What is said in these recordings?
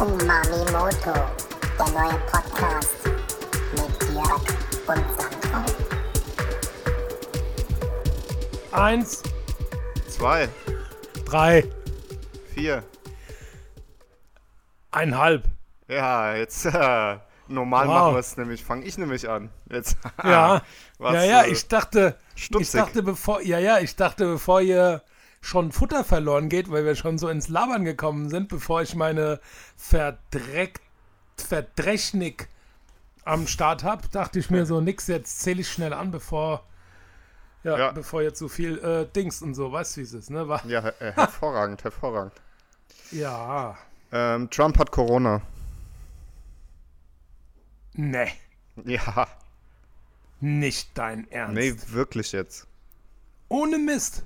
Umami Moto, der neue Podcast mit Jörg und Sandro. Eins, Zwei, drei, vier. einhalb. Ja, jetzt äh, normal Wow. machen wir es nämlich. Fange ich nämlich an. Jetzt. Ja, Was, ja, ja, äh, ich dachte, ich stutzig. dachte, bevor, ja, ja, ich dachte, bevor ihr schon Futter verloren geht, weil wir schon so ins Labern gekommen sind, bevor ich meine Verdreck, Verdrechnik am Start habe, dachte ich mir so, nix, jetzt zähle ich schnell an, bevor, ja, Ja. bevor jetzt so viel äh, Dings und so, weißt du, wie es ist, ne? War, Ja, äh, hervorragend, hervorragend. ja, Ähm, Trump hat Corona. ne, Ja, nicht dein Ernst. nee, wirklich jetzt. Ohne Mist.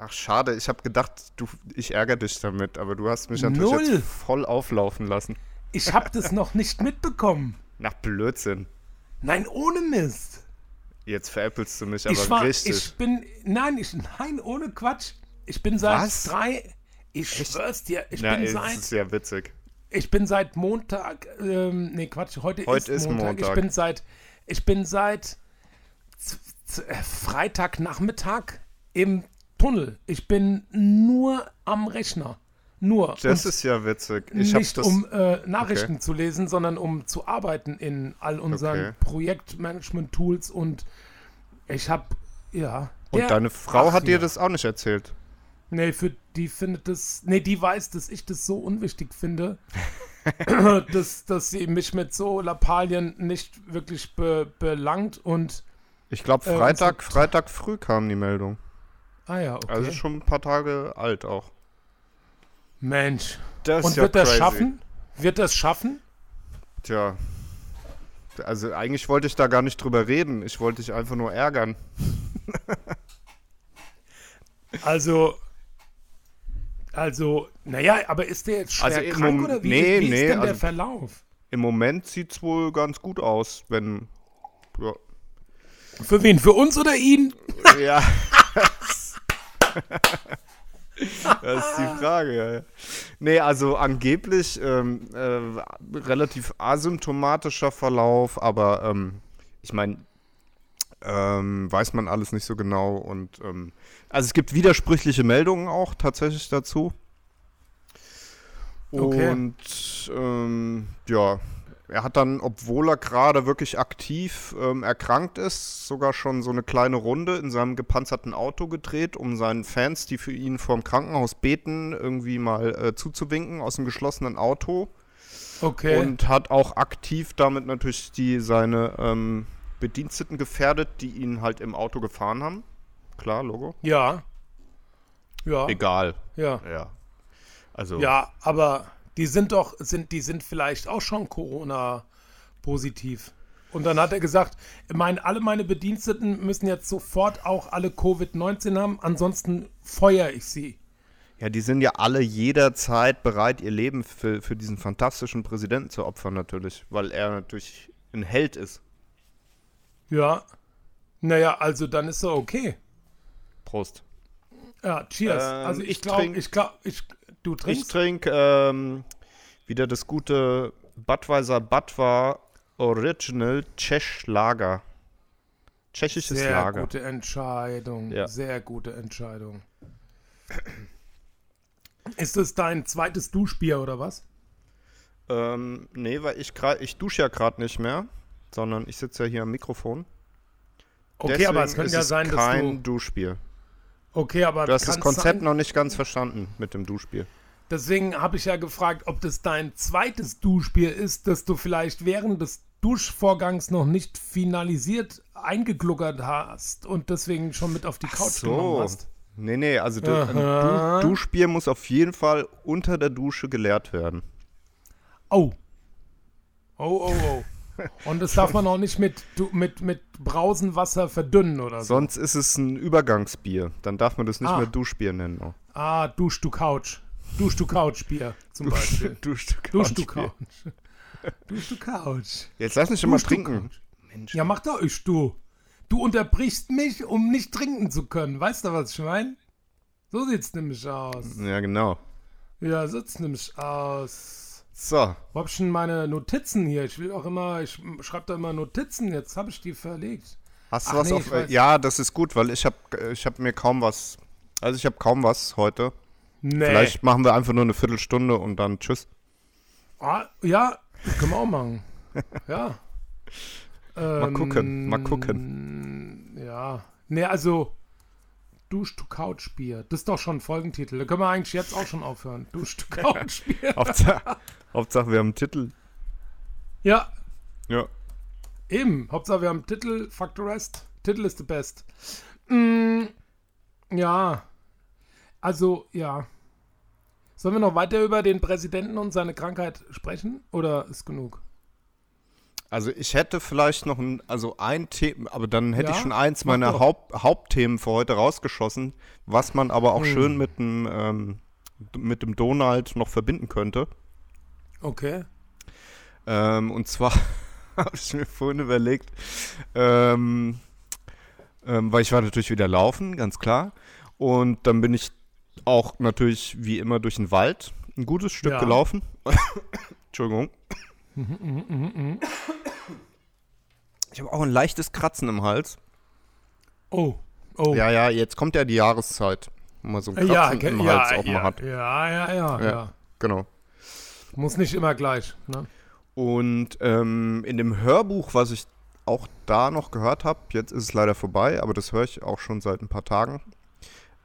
Ach, schade. Ich habe gedacht, du, ich ärgere dich damit, aber du hast mich natürlich Null. jetzt voll auflaufen lassen. Ich habe das noch nicht mitbekommen. Nach Blödsinn. Nein, ohne Mist. Jetzt veräppelst du mich aber Ich war, richtig. ich bin, nein, ich, nein, ohne Quatsch. Ich bin seit Was? drei, ich schwör's dir, ich Na, bin es seit, ist ja witzig. ich bin seit Montag, ähm, nee, Quatsch, heute, Heute ist, ist Montag. Ich Montag. bin seit, ich bin seit äh, Freitagnachmittag im Tunnel. Ich bin nur am Rechner. Nur. Das Und ist ja witzig. Ich nicht um äh, Nachrichten zu lesen, sondern um zu arbeiten in all unseren Okay. Projektmanagement-Tools und ich habe, ja. und deine Frau hat dir ja. das auch nicht erzählt. Nee, für die findet das, nee, die weiß, dass ich das so unwichtig finde, dass, dass sie mich mit so Lappalien nicht wirklich be belangt und, Ich glaube, Äh, Freitag, unsere- Freitag früh kam die Meldung. Ah ja, okay. Also schon ein paar Tage alt auch. Mensch. Das Und wird das schaffen? Wird das schaffen? Tja. Also eigentlich wollte ich da gar nicht drüber reden. Ich wollte dich einfach nur ärgern. Also, also, naja, aber ist der jetzt schwer Also krank Mom- oder wie, nee, wie ist nee, denn der also- Verlauf? Im Moment sieht's wohl ganz gut aus, wenn. Ja. Für wen? Für uns oder ihn? ja. das ist die Frage. Nee, also angeblich ähm, äh, relativ asymptomatischer Verlauf, aber ähm, ich meine, ähm, weiß man alles nicht so genau und ähm, also es gibt widersprüchliche Meldungen auch tatsächlich dazu. Okay. Und ähm, ja, er hat dann, obwohl er gerade wirklich aktiv ähm, erkrankt ist, sogar schon so eine kleine Runde in seinem gepanzerten Auto gedreht, um seinen Fans, die für ihn vorm Krankenhaus beten, irgendwie mal äh, zuzuwinken aus dem geschlossenen Auto. Okay. Und hat auch aktiv damit natürlich die, seine ähm, Bediensteten gefährdet, die ihn halt im Auto gefahren haben. Klar, Logo. ja. Ja. Egal. Ja. Ja. Also. Ja, aber die sind doch, sind, die sind vielleicht auch schon Corona-positiv. Und dann hat er gesagt, mein, alle meine Bediensteten müssen jetzt sofort auch alle Covid-19 haben, ansonsten feuere ich sie. Ja, die sind ja alle jederzeit bereit, ihr Leben für, für diesen fantastischen Präsidenten zu opfern, natürlich, weil er natürlich ein Held ist. Ja. Naja, also dann ist er okay. Prost. Ja, cheers. Ähm, also ich ich glaube, ich glaube, ich, du Ich trinkst? trinke ähm, wieder das gute Budweiser Budvar Original Czech Lager. Tschechisches Sehr Lager. gute Entscheidung. Ja. Sehr gute Entscheidung. Ist es dein zweites Duschbier oder was? Ähm, nee, weil ich gerade, ich dusche ja gerade nicht mehr, sondern ich sitze ja hier am Mikrofon. Okay, aber es Deswegen könnte ja sein, dass kein du. Duschbier. Okay, aber Du hast das Konzept sein, noch nicht ganz verstanden mit dem Duschbier. Deswegen habe ich ja gefragt, ob das dein zweites Duschbier ist, das du vielleicht während des Duschvorgangs noch nicht finalisiert eingegluckert hast und deswegen schon mit auf die Couch genommen hast. Nee, nee, also ein du Duschbier muss auf jeden Fall unter der Dusche geleert werden. Oh. Oh, oh, oh. Und das darf man auch nicht mit, mit, mit Brausenwasser verdünnen oder so. Sonst ist es ein Übergangsbier. Dann darf man das nicht Ah. mehr Duschbier nennen. Oh. Ah, Dusch du Couch. Dusch du Couch-Bier zum Beispiel. Dusch, du Dusch du. Couch. Dusch du Couch. Jetzt lass mich schon mal trinken. Couch. Mensch. Ja, mach doch ich, du. Du unterbrichst mich, um nicht trinken zu können. Weißt du, was ich meine? So sieht's nämlich aus. Ja, genau. Ja, so sieht's nämlich aus. So, Wo hab ich denn meine Notizen hier? Ich will auch immer, ich schreibe da immer Notizen, jetzt habe ich die verlegt. hast du Ach was nee, auf. weiß. ja, das ist gut, weil ich habe ich hab mir kaum was. Also, ich habe kaum was heute. Nee. Vielleicht machen wir einfach nur eine Viertelstunde und dann tschüss. Ah, ja, können wir auch machen. Ja. Mal gucken, mal gucken. Ja. Nee, also Dusch to Couch Bier. Das ist doch schon ein Folgentitel. Da können wir eigentlich jetzt auch schon aufhören. Dusch to Couch Bier. Hauptsache, Hauptsache, wir haben einen Titel. Ja, Ja. eben. Hauptsache wir haben Titel, fuck the rest. Titel ist the best. Mm, ja. Also, ja. Sollen wir noch weiter über den Präsidenten und seine Krankheit sprechen? Oder ist genug? Also ich hätte vielleicht noch ein, also ein Thema, aber dann hätte Ja, ich schon eins meiner. Haupt, Hauptthemen für heute rausgeschossen, was man aber auch Hm. schön mit dem, ähm, mit dem Donald noch verbinden könnte. Okay. Ähm, und zwar habe ich mir vorhin überlegt, ähm, ähm, weil ich war natürlich wieder laufen, ganz klar. Und dann bin ich auch natürlich wie immer durch den Wald ein gutes Stück Ja. gelaufen. Entschuldigung. Ich habe auch ein leichtes Kratzen im Hals. Oh. Oh. Ja, ja, jetzt kommt ja die Jahreszeit, wo man so ein Kratzen ja, im ge- Hals ja, auch mal ja, hat. ja, ja, ja, Ja. ja. Genau. Muss nicht immer gleich. Ne? Und ähm, in dem Hörbuch, was ich auch da noch gehört habe, jetzt ist es leider vorbei, aber das höre ich auch schon seit ein paar Tagen,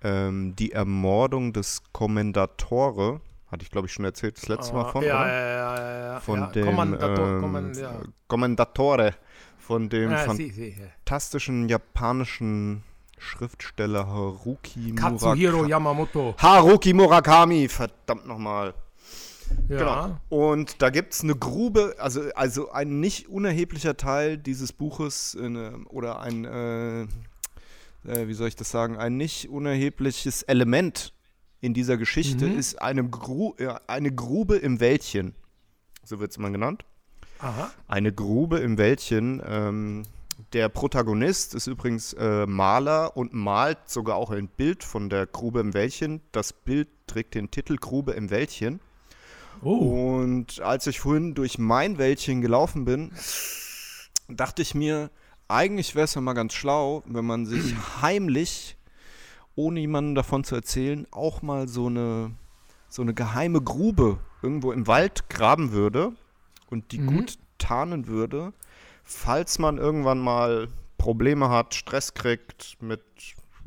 ähm, die Ermordung des Kommendatore, hatte ich glaube ich schon erzählt, das letzte Mal Ah, von, ja, oder? ja, ja, ja, ja. Von ja. dem Kommandator, ähm, Kommand, ja. Kommendatore, von dem Ja, sie, sie. fantastischen japanischen Schriftsteller Haruki Katsuhiro Murakami. Yamamoto. Haruki Murakami, verdammt nochmal. Ja. Genau. Und da gibt es eine Grube, also, also ein nicht unerheblicher Teil dieses Buches äh, oder ein, äh, äh, wie soll ich das sagen, ein nicht unerhebliches Element in dieser Geschichte Mhm. ist eine, Gru äh, eine Grube im Wäldchen. So wird es mal genannt. Aha. Eine Grube im Wäldchen. Ähm, der Protagonist ist übrigens äh, Maler und malt sogar auch ein Bild von der Grube im Wäldchen. Das Bild trägt den Titel Grube im Wäldchen. Oh. Und als ich vorhin durch mein Wäldchen gelaufen bin, dachte ich mir, eigentlich wäre es ja mal ganz schlau, wenn man sich heimlich, ohne jemandem davon zu erzählen, auch mal so eine, so eine geheime Grube irgendwo im Wald graben würde und die Mhm. gut tarnen würde, falls man irgendwann mal Probleme hat, Stress kriegt mit,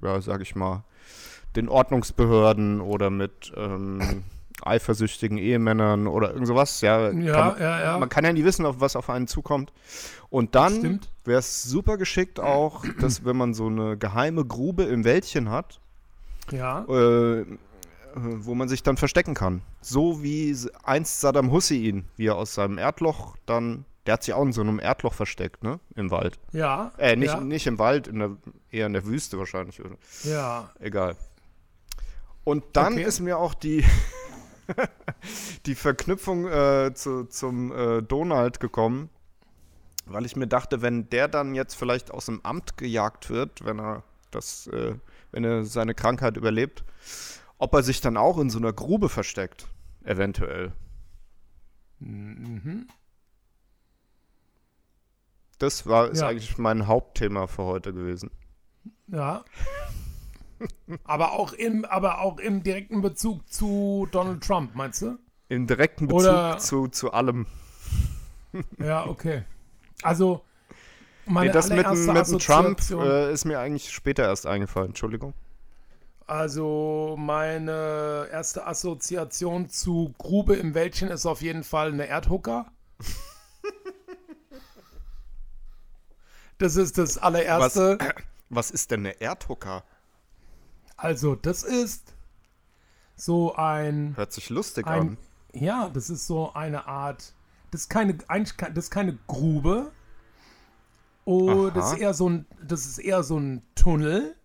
ja, sag ich mal, den Ordnungsbehörden oder mit ähm, eifersüchtigen Ehemännern oder irgend sowas. Ja, Ja, kann, ja, ja. man kann ja nie wissen, auf was auf einen zukommt. Und dann wäre es super geschickt auch, dass wenn man so eine geheime Grube im Wäldchen hat, Ja. äh, äh, wo man sich dann verstecken kann. So wie einst Saddam Hussein, wie er aus seinem Erdloch dann, der hat sich auch in so einem Erdloch versteckt, ne? Im Wald. Ja. Äh, nicht, Ja. nicht im Wald, in der, eher in der Wüste wahrscheinlich. Oder? ja. Egal. Und dann Okay. ist mir auch die, die Verknüpfung äh, zu, zum äh, Donald gekommen, weil ich mir dachte, wenn der dann jetzt vielleicht aus dem Amt gejagt wird, wenn er das, äh, wenn er seine Krankheit überlebt, ob er sich dann auch in so einer Grube versteckt, eventuell. Mhm. Das war ist Ja. eigentlich mein Hauptthema für heute gewesen. Ja. Aber, auch im, aber auch im direkten Bezug zu Donald Trump, meinst du? Im direkten Bezug Oder- zu, zu allem. Ja, okay. Also, meine Nee, das mit, mit dem Trump äh, ist mir eigentlich später erst eingefallen. Entschuldigung. Also, meine erste Assoziation zu Grube im Wäldchen ist auf jeden Fall eine Erdhucker. Das ist das allererste. Was ist denn eine Erdhucker? Also, das ist so ein, Hört sich lustig ein. an. Ja, das ist so eine Art. Das ist keine, eigentlich, das ist keine Grube. Oh, das ist eher so ein, das ist eher so ein Tunnel.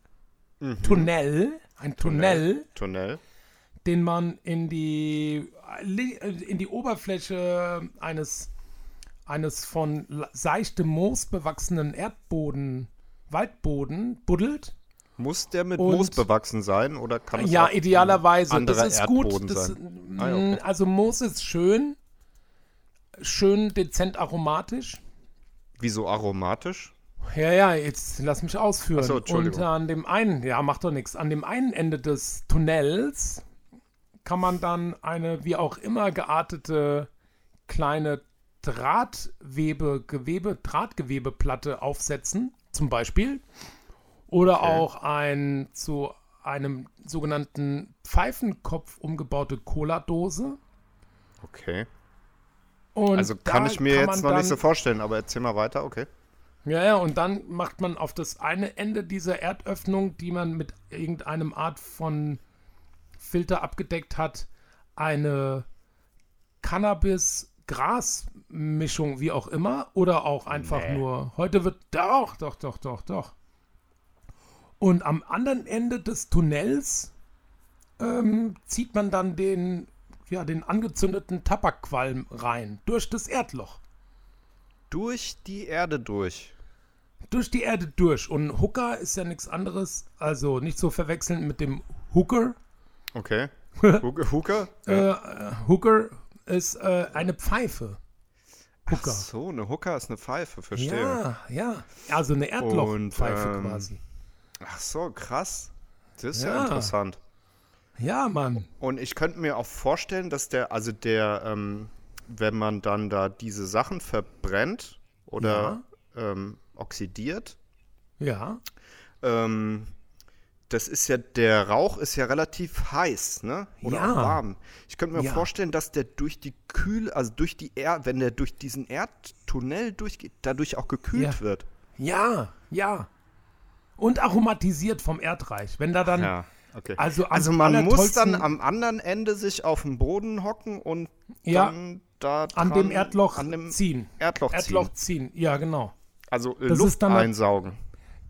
Mhm. Tunnel. Ein Tunnel. Tunnel. den man in die, in die Oberfläche eines, eines von seichtem Moos bewachsenen Erdboden, Waldboden buddelt. Muss der mit Und- Moos bewachsen sein oder kann es Ja, auch idealerweise. ein Das anderer ist Erdboden gut. Das, sein? mm, Ah, ja, okay. Also Moos ist schön. schön dezent aromatisch. Wieso aromatisch? Ja, ja, jetzt lass mich ausführen. So. Und an dem einen, ja, macht doch nichts. An dem einen Ende des Tunnels kann man dann eine wie auch immer geartete kleine Drahtwebe, Gewebe, Drahtgewebeplatte aufsetzen, zum Beispiel. Oder Okay. auch ein zu einem sogenannten Pfeifenkopf umgebaute Cola-Dose. Okay. Und Also kann ich mir kann jetzt noch nicht so dann- vorstellen, aber erzähl mal weiter, okay. Ja, ja, und dann macht man auf das eine Ende dieser Erdöffnung, die man mit irgendeinem Art von Filter abgedeckt hat, eine Cannabis-Gras-Mischung, wie auch immer, oder auch einfach Nee. nur, heute wird, doch, doch, doch, doch, doch. Und am anderen Ende des Tunnels ähm, zieht man dann den, ja, den angezündeten Tabakqualm rein, durch das Erdloch. Durch die Erde durch. durch die Erde durch. Und Hooker ist ja nichts anderes, also nicht so verwechseln mit dem Hooker. Okay. Hooker? Hooker? Äh, äh, Hooker ist äh, eine Pfeife. Ach Hooker. so, eine Hooker ist eine Pfeife, verstehe. Ja, ja. Also eine Erdlochpfeife Und, ähm, quasi. Ach so, krass. Das ist ja, Ja. interessant. Ja, Mann. Und ich könnte mir auch vorstellen, dass der, also der, ähm, wenn man dann da diese Sachen verbrennt oder ähm, oxidiert, Ja. ähm, das ist ja, der Rauch ist ja relativ heiß, ne? Oder Ja. auch warm. Ich könnte mir Ja. vorstellen, dass der durch die Kühl, also durch die Erd, wenn der durch diesen Erdtunnel durchgeht, dadurch auch gekühlt Ja. wird. Ja, ja. Und aromatisiert vom Erdreich. Wenn da dann. Ja, okay. Also, Also man muss dann am anderen Ende sich auf den Boden hocken und Ja. dann da an dran- dem Erdloch an dem ziehen. Erdloch, Erdloch ziehen. ziehen. Ja, genau. Also äh, Das Luft ist dann- einsaugen.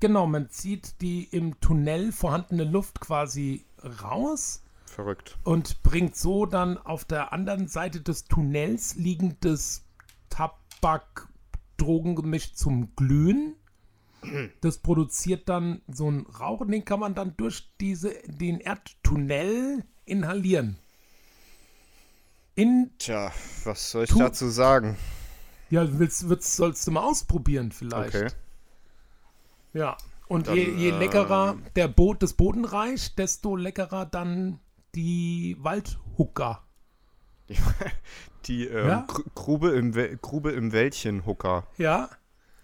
Genau, man zieht die im Tunnel vorhandene Luft quasi raus Verrückt. und bringt so dann auf der anderen Seite des Tunnels liegendes Tabak-Drogengemisch zum Glühen. Das produziert dann so einen Rauch und den kann man dann durch diese, den Erdtunnel inhalieren. In, Tja, was soll ich Tu- dazu sagen? ja, willst, willst, sollst du mal ausprobieren vielleicht. Okay. Ja. Und Dann, je, je ähm, leckerer der Bo das Bodenreich, desto leckerer dann die Waldhucker. Die ähm, Ja? Gr- Grube, im Grube im Wäldchen Hooker. Ja,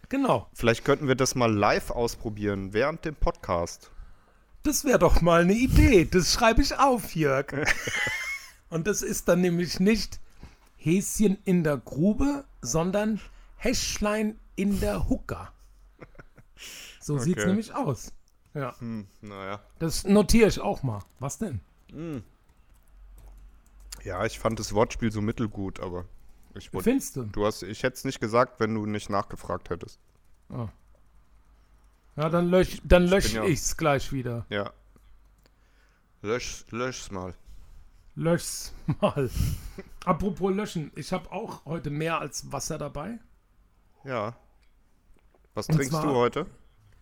genau. Vielleicht könnten wir das mal live ausprobieren während dem Podcast. Das wäre doch mal eine Idee. Das schreibe ich auf, Jörg. Und das ist dann nämlich nicht Häschen in der Grube, sondern Häschlein in der Hucker. So Okay. nämlich aus. Ja, Hm, naja. das notiere ich auch mal. Was denn? Ja, ich fand das Wortspiel so mittelgut, aber ich. Findest du? Du hast, ich hätte es nicht gesagt, wenn du nicht nachgefragt hättest. Ja, dann lösch, dann lösch ja- ich's gleich wieder. Ja. Lösch, lösch's mal. Lösch's mal. Apropos löschen, ich habe auch heute mehr als Wasser dabei. Ja. Was Und trinkst zwar- du heute?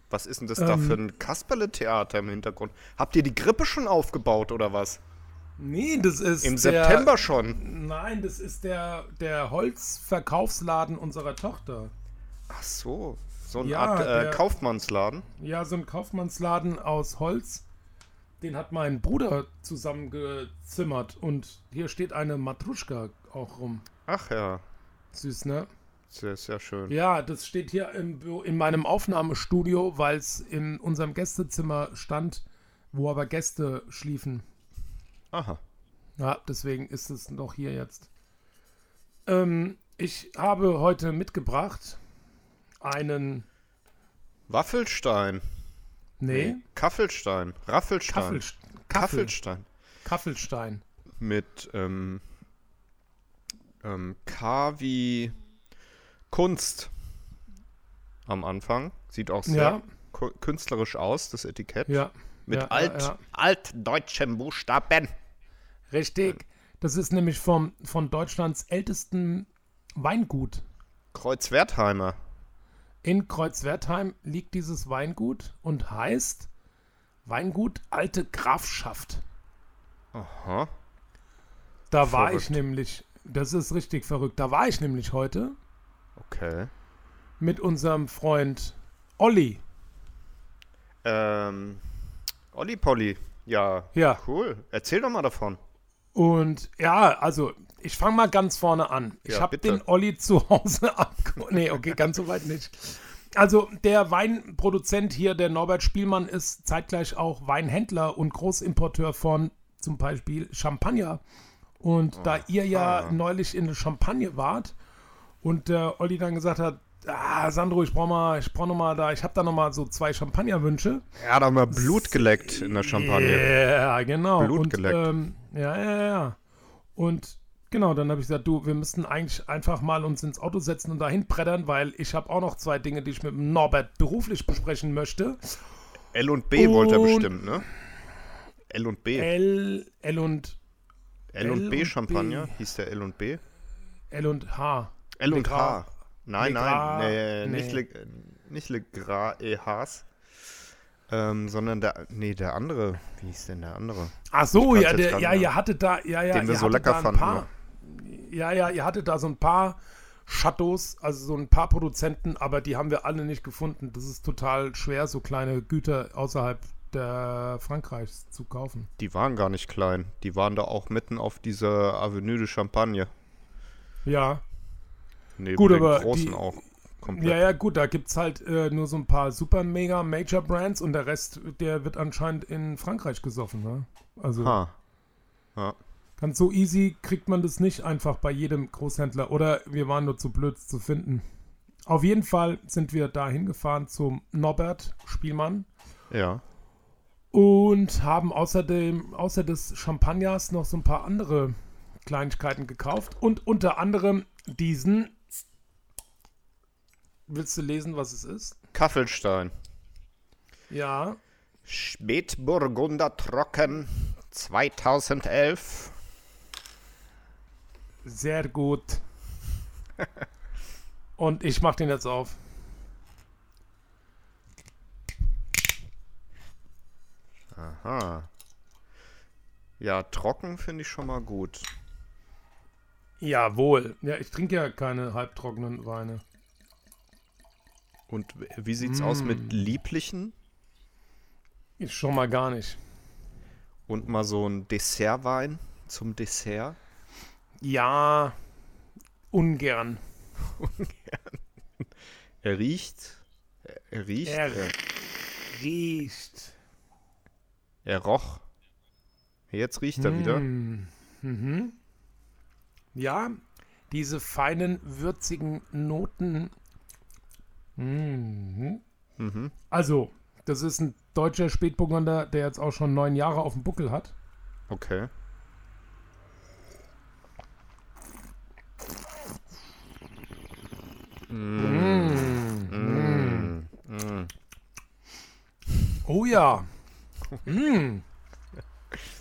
Was ist denn das da Ähm, für ein Kasperle-Theater im Hintergrund? Habt ihr die Grippe schon aufgebaut oder was? Nee, das ist Im der, September schon. Nein, das ist der, der Holzverkaufsladen unserer Tochter. Ach so. So eine Ja, Art äh, der- Kaufmannsladen. Ja, so ein Kaufmannsladen aus Holz. Den hat mein Bruder zusammengezimmert. Und hier steht eine Matruschka auch rum. Ach ja. Süß, ne? Sehr, sehr schön. Ja, das steht hier im, in meinem Aufnahmestudio, weil es in unserem Gästezimmer stand, wo aber Gäste schliefen. Aha. Ja, deswegen ist es noch hier jetzt. Ähm, ich habe heute mitgebracht einen. Waffelstein. Nee, Kaffelstein. Raffelstein. Kaffel, Kaffel, Kaffelstein. Kaffelstein. Mit ähm, ähm, K wie Kunst am Anfang. Sieht auch sehr Ja. künstlerisch aus, das Etikett. Ja. Mit ja, alt, Ja, ja. altdeutschen Buchstaben. Richtig. Das ist nämlich vom, von Deutschlands ältesten Weingut. Kreuzwertheimer. In Kreuzwertheim liegt dieses Weingut und heißt Weingut Alte Grafschaft. Aha. Da war Verrückt. ich nämlich das ist richtig verrückt. Da war ich nämlich heute Okay. mit unserem Freund Olli. Ähm, Olli Polly. Ja, Ja. cool. Erzähl doch mal davon. Und ja, also ich fange mal ganz vorne an. Ich Ja, habe den Olli zu Hause abgeholt. Nee, okay, ganz so weit nicht. Also der Weinproduzent hier, der Norbert Spielmann, ist zeitgleich auch Weinhändler und Großimporteur von zum Beispiel Champagner. Und da ihr ja neulich in der Champagne wart und der Olli dann gesagt hat, ah, Sandro, ich brauche mal, ich brauche noch mal da, ich habe da noch mal so zwei Champagnerwünsche. Er hat auch mal Blut geleckt in der Champagne. Ja, genau. Blut und, geleckt. Ähm, ja, ja, ja. Und genau, dann habe ich gesagt, du, wir müssten eigentlich einfach mal uns ins Auto setzen und dahin brettern, weil ich habe auch noch zwei Dinge, die ich mit Norbert beruflich besprechen möchte. L und B wollte er Und- bestimmt, ne? L und B. L, L und L und B und Champagner hieß der L und B? L und H. L und H. Nein, Le nein, nee, nee. nicht Le, nicht e Haas, ähm, sondern der, nee, der andere. Wie hieß denn der andere? Ach so, ja, der, ja, ihr hattet da, ja, ja, Den wir so lecker fanden, Paar, ja, ja, ihr hattet da so ein paar Chateaus, also so ein paar Produzenten, aber die haben wir alle nicht gefunden. Das ist total schwer, so kleine Güter außerhalb der Frankreichs zu kaufen. Die waren gar nicht klein. Die waren da auch mitten auf dieser Avenue de Champagne. Ja, Neben Gut, den aber großen die- auch. Komplett. ja, ja, gut, da gibt es halt äh, nur so ein paar super mega Major Brands und der Rest, der wird anscheinend in Frankreich gesoffen. Ne? Also Ha. Ja. ganz so easy kriegt man das nicht einfach bei jedem Großhändler oder wir waren nur zu blöd zu finden. Auf jeden Fall sind wir da hingefahren zum Norbert Spielmann ja. und haben außerdem, außer des Champagners noch so ein paar andere Kleinigkeiten gekauft und unter anderem diesen. Willst du lesen, was es ist? Kaffelstein. Ja, Spätburgunder Trocken 2011. sehr gut. Und ich mach den jetzt auf. Aha. Ja, trocken finde ich schon mal gut. Jawohl. Ja, ich trinke ja keine halbtrockenen Weine. Und wie sieht's aus Mm. mit lieblichen Ich schon mal gar nicht. und mal so ein Dessertwein zum Dessert? Ja, ungern. Er riecht. Er riecht. Er Er, riecht. er roch. Jetzt riecht er wieder. Mm. Mhm. Ja, diese feinen, würzigen Noten. Mhm. Mhm. Also, das ist ein deutscher Spätburgunder, der jetzt auch schon neun Jahre auf dem Buckel hat. Okay. Mm. Mm. Oh ja. mm.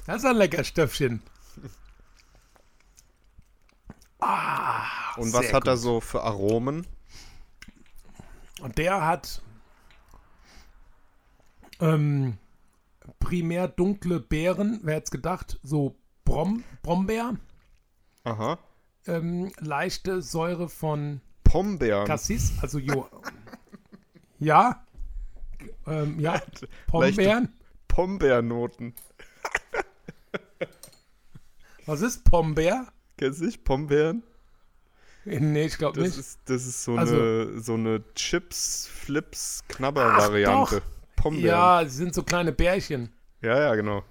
Das ist ein lecker Stöffchen. Ah, Und was hat er gut. so für Aromen? Und der hat ähm, primär dunkle Beeren, wer hätte es gedacht, so Brom Brombeer, Aha. ähm, leichte Säure von Pombeeren. Cassis, also jo ja, ähm, ja, Pombeeren. Pombeernoten. Was ist Pombeer? Kennst du nicht Pombeeren? Nee, ich glaube nicht. ist, das ist so, Also- eine, so eine Chips, Flips, Knabber-Variante. Pombeeren. Ja, sie sind so kleine Bärchen. ja, ja, genau.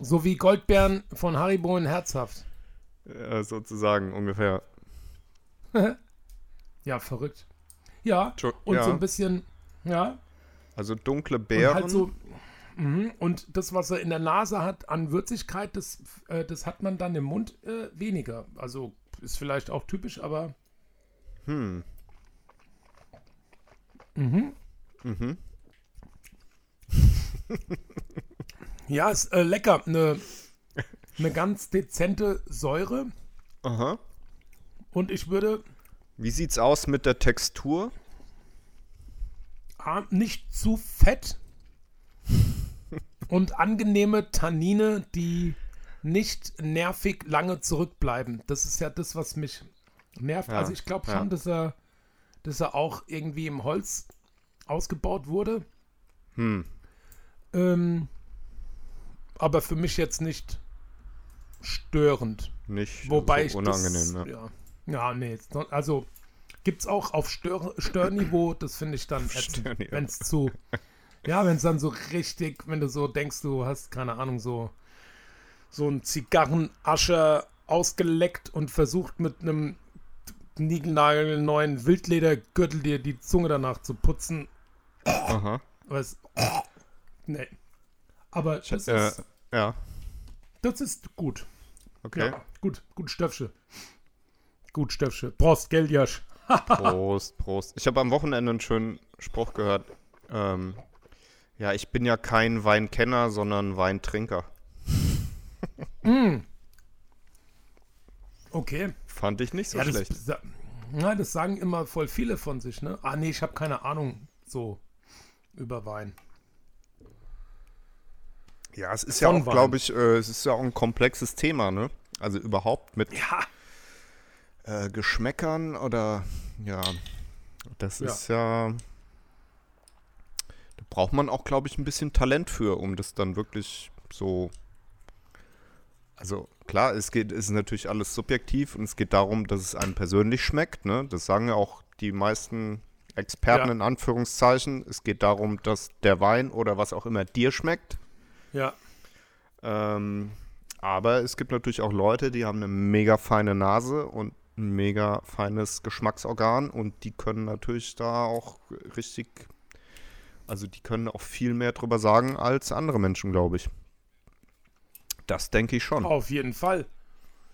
So wie Goldbeeren von Haribo in Herzhaft. Ja, sozusagen ungefähr. Ja, verrückt. Ja, Tschu- und ja. so ein bisschen, ja, Also dunkle und Beeren. halt so. Mhm. Und das, was er in der Nase hat an Würzigkeit, das, äh, das hat man dann im Mund äh, weniger. Also ist vielleicht auch typisch, aber Hm. Mhm. Mhm. ja, ist äh, lecker. Eine eine ganz dezente Säure. Aha. Und ich würde Wie sieht's aus mit der Textur? ah, nicht zu fett und angenehme Tannine, die nicht nervig lange zurückbleiben. Das ist ja das, was mich nervt. Ja, Also ich glaube ja. schon, dass er, dass er auch irgendwie im Holz ausgebaut wurde. Hm. Ähm, aber für mich jetzt nicht störend. Nicht Wobei so ich unangenehm, das, ja. ja. ja, nee, also gibt es auch auf Stör Störniveau, das finde ich dann wenn es zu, ja, wenn es dann so richtig, wenn du so denkst, du hast, keine Ahnung, so, so ein Zigarrenascher ausgeleckt und versucht mit einem niegelnagelneuen Wildledergürtel dir die Zunge danach zu putzen, Aha. was, nee. Aber das Äh, ist, ja, das ist gut. okay. Ja, gut, gut Stöpfchen. Gut Stöpfchen. Prost, gell, Josch? Prost, Prost. Ich habe am Wochenende einen schönen Spruch gehört. Ähm, ja, ich bin ja kein Weinkenner, sondern Weintrinker. Okay. Fand ich nicht so ja, schlecht. das, ja, das sagen immer voll viele von sich, ne? Ah, nee, ich habe keine Ahnung so über Wein. Ja, es ist ja Von auch, Wein. glaube ich, äh, es ist ja auch ein komplexes Thema, ne? Also überhaupt mit Ja. äh, Geschmäckern oder ja, das Ja. ist ja. Da braucht man auch, glaube ich, ein bisschen Talent für, um das dann wirklich so. Also klar, es geht, es ist natürlich alles subjektiv und es geht darum, dass es einem persönlich schmeckt, ne? Das sagen ja auch die meisten Experten Ja. in Anführungszeichen. Es geht darum, dass der Wein oder was auch immer dir schmeckt. Ja. Ähm, aber es gibt natürlich auch Leute, die haben eine mega feine Nase und ein mega feines Geschmacksorgan und die können natürlich da auch richtig, also die können auch viel mehr drüber sagen als andere Menschen, glaube ich. Das denke ich schon. Auf jeden Fall.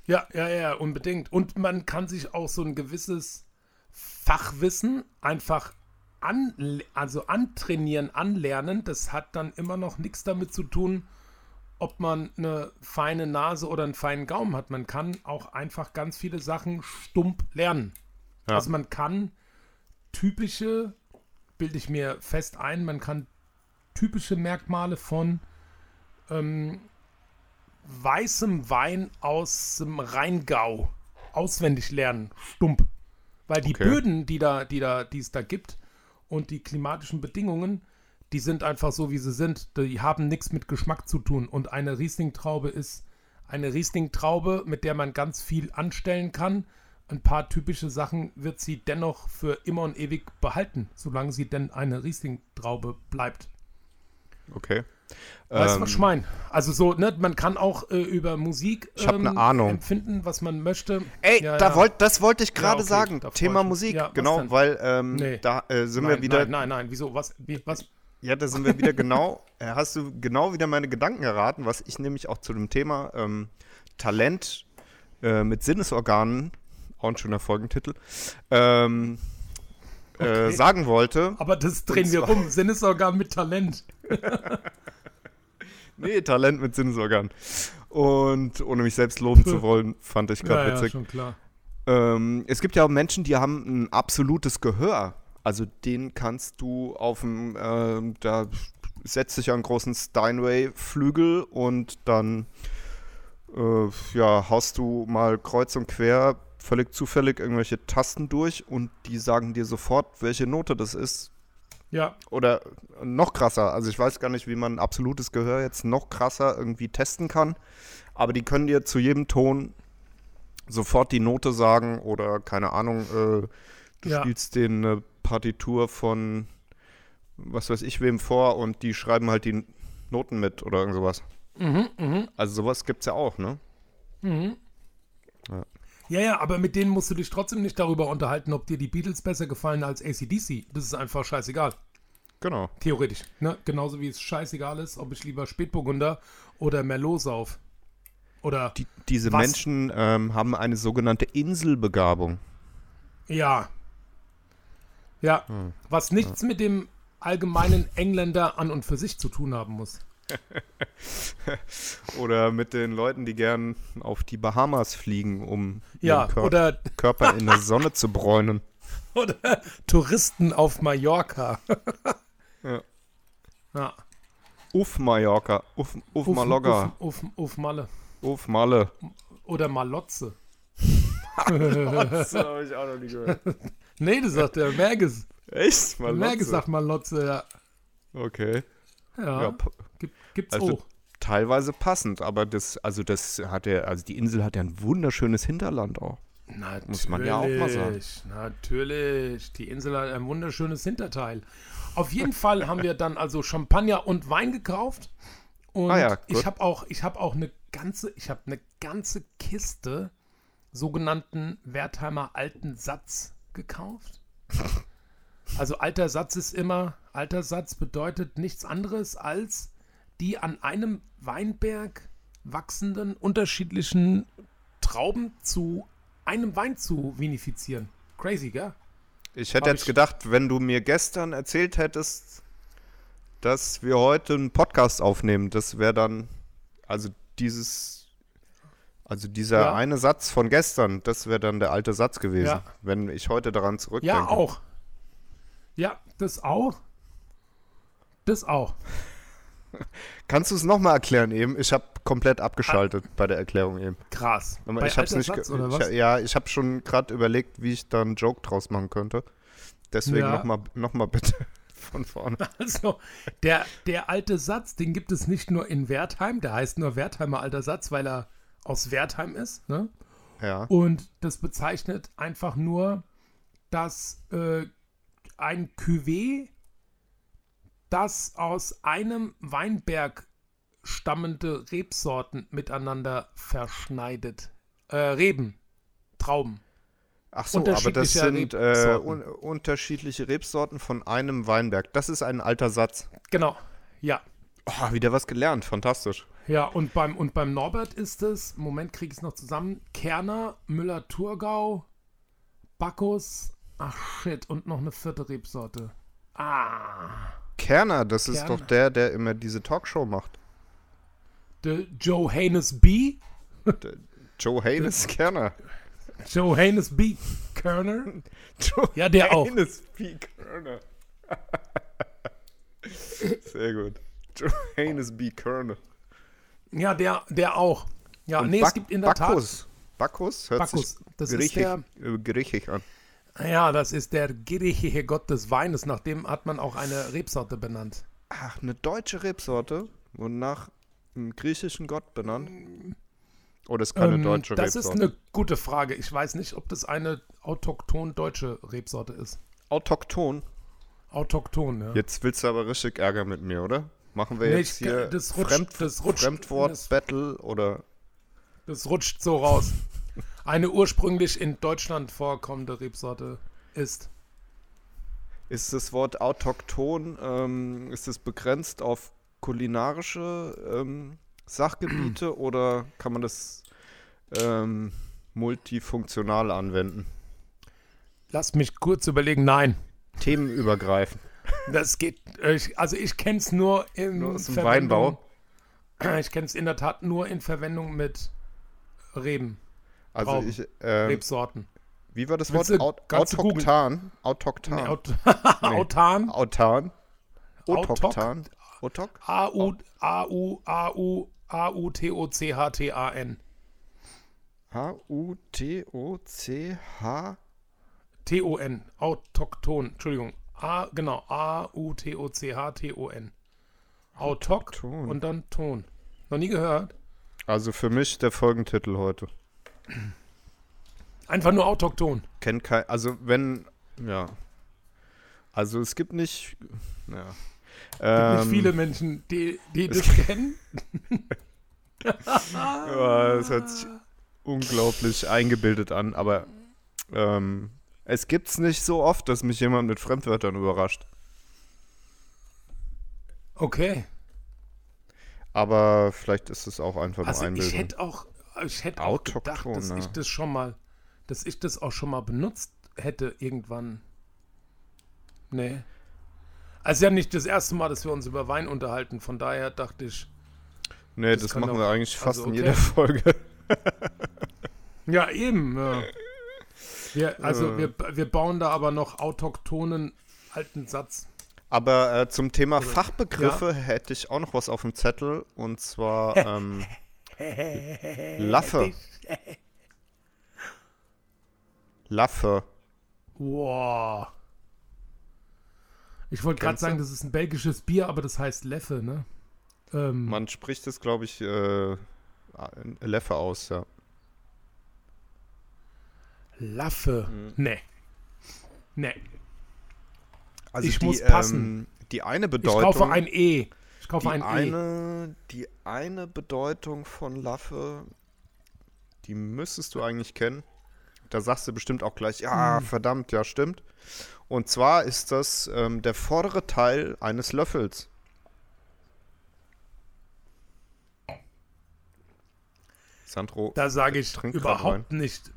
Ja, ja, ja, unbedingt. Und man kann sich auch so ein gewisses Fachwissen einfach an, also antrainieren, anlernen. Das hat dann immer noch nichts damit zu tun, ob man eine feine Nase oder einen feinen Gaumen hat. Man kann auch einfach ganz viele Sachen stumpf lernen. Ja. Also man kann typische, bilde ich mir fest ein, man kann typische Merkmale von ähm, weißem Wein aus dem Rheingau auswendig lernen, stumpf. Weil die Okay. Böden, die da, die da, die es da gibt und die klimatischen Bedingungen, die sind einfach so, wie sie sind. Die haben nichts mit Geschmack zu tun. Und eine Riesling-Traube ist eine Riesling-Traube, mit der man ganz viel anstellen kann. Ein paar typische Sachen wird sie dennoch für immer und ewig behalten, solange sie denn eine Riesling-Traube bleibt. Okay. Weißt du, Ähm, was ich meine? Also so, ne, man kann auch äh, über Musik Ich ähm, Ahnung. empfinden, was man möchte. Ey, Ja, da ja. Wollt, das wollte ich gerade okay, sagen. Thema. Musik, Ja, genau, weil ähm, Nee. da äh, sind nein, wir wieder. Nein, nein, nein, wieso? Was? Wie, was? Ja, da sind wir wieder genau, äh, hast du genau wieder meine Gedanken erraten, was ich nämlich auch zu dem Thema ähm, Talent äh, mit Sinnesorganen, auch ein schöner Folgentitel, ähm, äh, Okay. sagen wollte. Aber das drehen wir rum. Sinnesorgan mit Talent. Nee, Talent mit Sinnesorganen. Und ohne mich selbst loben zu wollen, fand ich gerade Ja, ja, witzig. schon klar. Ähm, es gibt ja auch Menschen, die haben ein absolutes Gehör. Also den kannst du auf dem, ähm, da setzt sich einen großen Steinway-Flügel und dann äh, ja, haust du mal kreuz und quer völlig zufällig irgendwelche Tasten durch und die sagen dir sofort, welche Note das ist. Ja, Oder noch krasser, also ich weiß gar nicht, wie man absolutes Gehör jetzt noch krasser irgendwie testen kann, aber die können dir zu jedem Ton sofort die Note sagen oder keine Ahnung, äh, du Ja. spielst denen eine Partitur von was weiß ich wem vor und die schreiben halt die Noten mit oder irgend sowas. Mhm, mhm. Also sowas gibt's ja auch, ne? ja, ja, aber mit denen musst du dich trotzdem nicht darüber unterhalten, ob dir die Beatles besser gefallen als ACDC. Das ist einfach scheißegal. Genau. Theoretisch. Ne? Genauso wie es scheißegal ist, ob ich lieber Spätburgunder oder Merlot sauf. Oder, Die, diese Was? Menschen ähm, haben eine sogenannte Inselbegabung. ja. Ja, Hm. was nichts mit dem allgemeinen Engländer an und für sich zu tun haben muss. Oder mit den Leuten, die gern auf die Bahamas fliegen, um Ja, ihren Kör oder, Körper in der Sonne zu bräunen. oder Touristen auf Mallorca. Ja. Ja. Uff Mallorca, Uff, Uff Malaga. Uff, uff, uff Malle. Auf Malle. Oder Malotze. Das habe ich auch noch nie gehört. Nee, das sagt der Merges. Echt? Malotze? Merges sagt Malotze, ja. Okay. Ja, Ja, gibt's also auch. teilweise passend, aber das, also das hat ja, also die Insel hat ja ein wunderschönes Hinterland auch. Natürlich, muss man ja auch mal sagen. Natürlich. Die Insel hat ein wunderschönes Hinterteil. Auf jeden Fall haben wir dann also Champagner und Wein gekauft. Und Ah ja, ich habe auch, ich habe auch eine ganze, ich habe eine ganze Kiste sogenannten Wertheimer alten Satz gekauft. Also alter Satz ist immer, alter Satz bedeutet nichts anderes als die an einem Weinberg wachsenden unterschiedlichen Trauben zu einem Wein zu vinifizieren. Crazy, gell? Ich hätte Hab jetzt ich- gedacht, wenn du mir gestern erzählt hättest, dass wir heute einen Podcast aufnehmen, das wäre dann, also dieses, also dieser Ja. eine Satz von gestern, das wäre dann der alte Satz gewesen, Ja. wenn ich heute daran zurückdenke. Ja, auch. Ja, das auch. Das auch. Kannst du es nochmal erklären eben? Ich habe komplett abgeschaltet bei der Erklärung eben. Krass. Aber Bei ich hab's nicht. Satz, oder ich, was? Ja, ich habe schon gerade überlegt, wie ich da einen Joke draus machen könnte. Deswegen Ja. nochmal noch mal bitte von vorne. Also, der, der alte Satz, den gibt es nicht nur in Wertheim, der heißt nur Wertheimer alter Satz, weil er aus Wertheim ist. Ne? Ja. Und das bezeichnet einfach nur, dass äh, ein Cuvée, das aus einem Weinberg stammende Rebsorten miteinander verschneidet. Äh, Reben, Trauben. Ach so, aber das sind äh, un unterschiedliche Rebsorten von einem Weinberg. Das ist ein alter Satz. Genau, ja. Oh, wieder was gelernt. Fantastisch. Ja, und beim, und beim Norbert ist es, Moment kriege ich es noch zusammen, Kerner, Müller-Thurgau, Bacchus, ach shit, und noch eine vierte Rebsorte. Ah, Kerner, das ist Kerner. doch der, der immer diese Talkshow macht. der Johannes B. Der Joe Haynes Kerner. Johannes B. Kerner. Joe Ja, der auch. Haynes B. Kerner. Sehr gut. Joe Haynes B. Kerner. Ja, der, der auch. Ja, Und nee, es Back- gibt in der Bacchus. Bacchus hört Bacchus. sich Das ist griechisch, der, äh, griechisch an. Ja, das ist der griechische Gott des Weines. Nach dem hat man auch eine Rebsorte benannt. Ach, eine deutsche Rebsorte und nach einem griechischen Gott benannt? Das ist keine Ähm, deutsche das Rebsorte. ist eine gute Frage. Ich weiß nicht, ob das eine autochthon deutsche Rebsorte ist. Autochthon. Autochthon, ja. Jetzt willst du aber richtig Ärger mit mir, oder? Machen wir Nee, jetzt ich- hier das rutscht- Fremd das rutscht- das- Fremdwort-Battle oder Das rutscht so raus. Eine ursprünglich in Deutschland vorkommende Rebsorte ist. ist das Wort autochthon, ähm, ist es begrenzt auf kulinarische ähm, Sachgebiete oder kann man das ähm, multifunktional anwenden? Lass mich kurz überlegen. Nein, Themenübergreifend. das geht. also ich kenne es nur im Nur aus dem Verwendung- Weinbau. Ich kenne es in der Tat nur in Verwendung mit Reben, Also Trauben. ich, ähm, Rebsorten. wie war das Wort? Aut? Autochtan. Autochtan. Nee, Aut Autan. Autan. Autok. Autochtan. Autok? A-U, A-U, A-U, A-U-T-O-C-H-T-A-N. H-U-T-O-C-H. T-O-N. Autochton. Entschuldigung. A, genau. A-U-T-O-C-H-T-O-N. Autoch Autochton. und dann Ton. Noch nie gehört? Also für mich der Folgentitel heute. Einfach nur Autochton. Kennt kein, also wenn, ja. Also es gibt nicht, ja. Gibt Ähm, nicht viele Menschen, die, die das kennen. ja, es hört sich unglaublich eingebildet an, aber ähm, es gibt's nicht so oft, dass mich jemand mit Fremdwörtern überrascht. Okay. Aber vielleicht ist es auch einfach Also nur ich Einbildung. hätte auch, ich hätte auch gedacht, dass ja. ich das schon mal, dass ich das auch schon mal benutzt hätte irgendwann. Nee. Also ja nicht das erste Mal, dass wir uns über Wein unterhalten. Von daher dachte ich, nee, das das, machen wir eigentlich fast also in okay. jeder Folge. ja eben. Ja. Wir, also Äh. wir, wir bauen da aber noch autochthonen alten Satz. Aber äh, zum Thema Fachbegriffe hätte ich auch noch was auf dem Zettel. Und zwar ähm, Laffe. Laffe. Wow. Ich wollte gerade sagen, das ist ein belgisches Bier, aber das heißt Leffe, ne? Ähm, Man spricht es, glaube ich, äh, Leffe aus, ja. Laffe. Nee. Nee. Also Ich die, muss passen. Ähm, die eine Ich Bedeutung. kaufe ein E. Kaufe die ein E. eine, die eine Bedeutung von Laffe, die müsstest du eigentlich kennen. Da sagst du bestimmt auch gleich, ja, Hm. verdammt, ja, stimmt. Und zwar ist das ähm, der vordere Teil eines Löffels. Sandro, Da sage ich überhaupt nicht.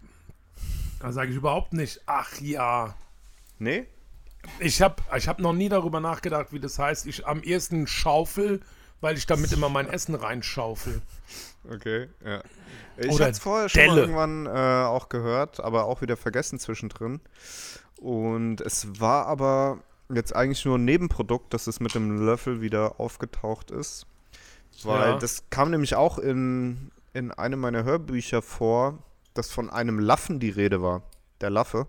Da sage ich überhaupt nicht. Ach ja. nee? Ich habe ich hab noch nie darüber nachgedacht, wie das heißt. Ich am ehesten Schaufel, weil ich damit immer mein Essen reinschaufel. Okay, ja. Ich hatte es vorher schon irgendwann äh, auch gehört, aber auch wieder vergessen zwischendrin. Und es war aber jetzt eigentlich nur ein Nebenprodukt, dass es mit dem Löffel wieder aufgetaucht ist. Weil Ja. das kam nämlich auch in, in einem meiner Hörbücher vor, dass von einem Laffen die Rede war. Der Laffe.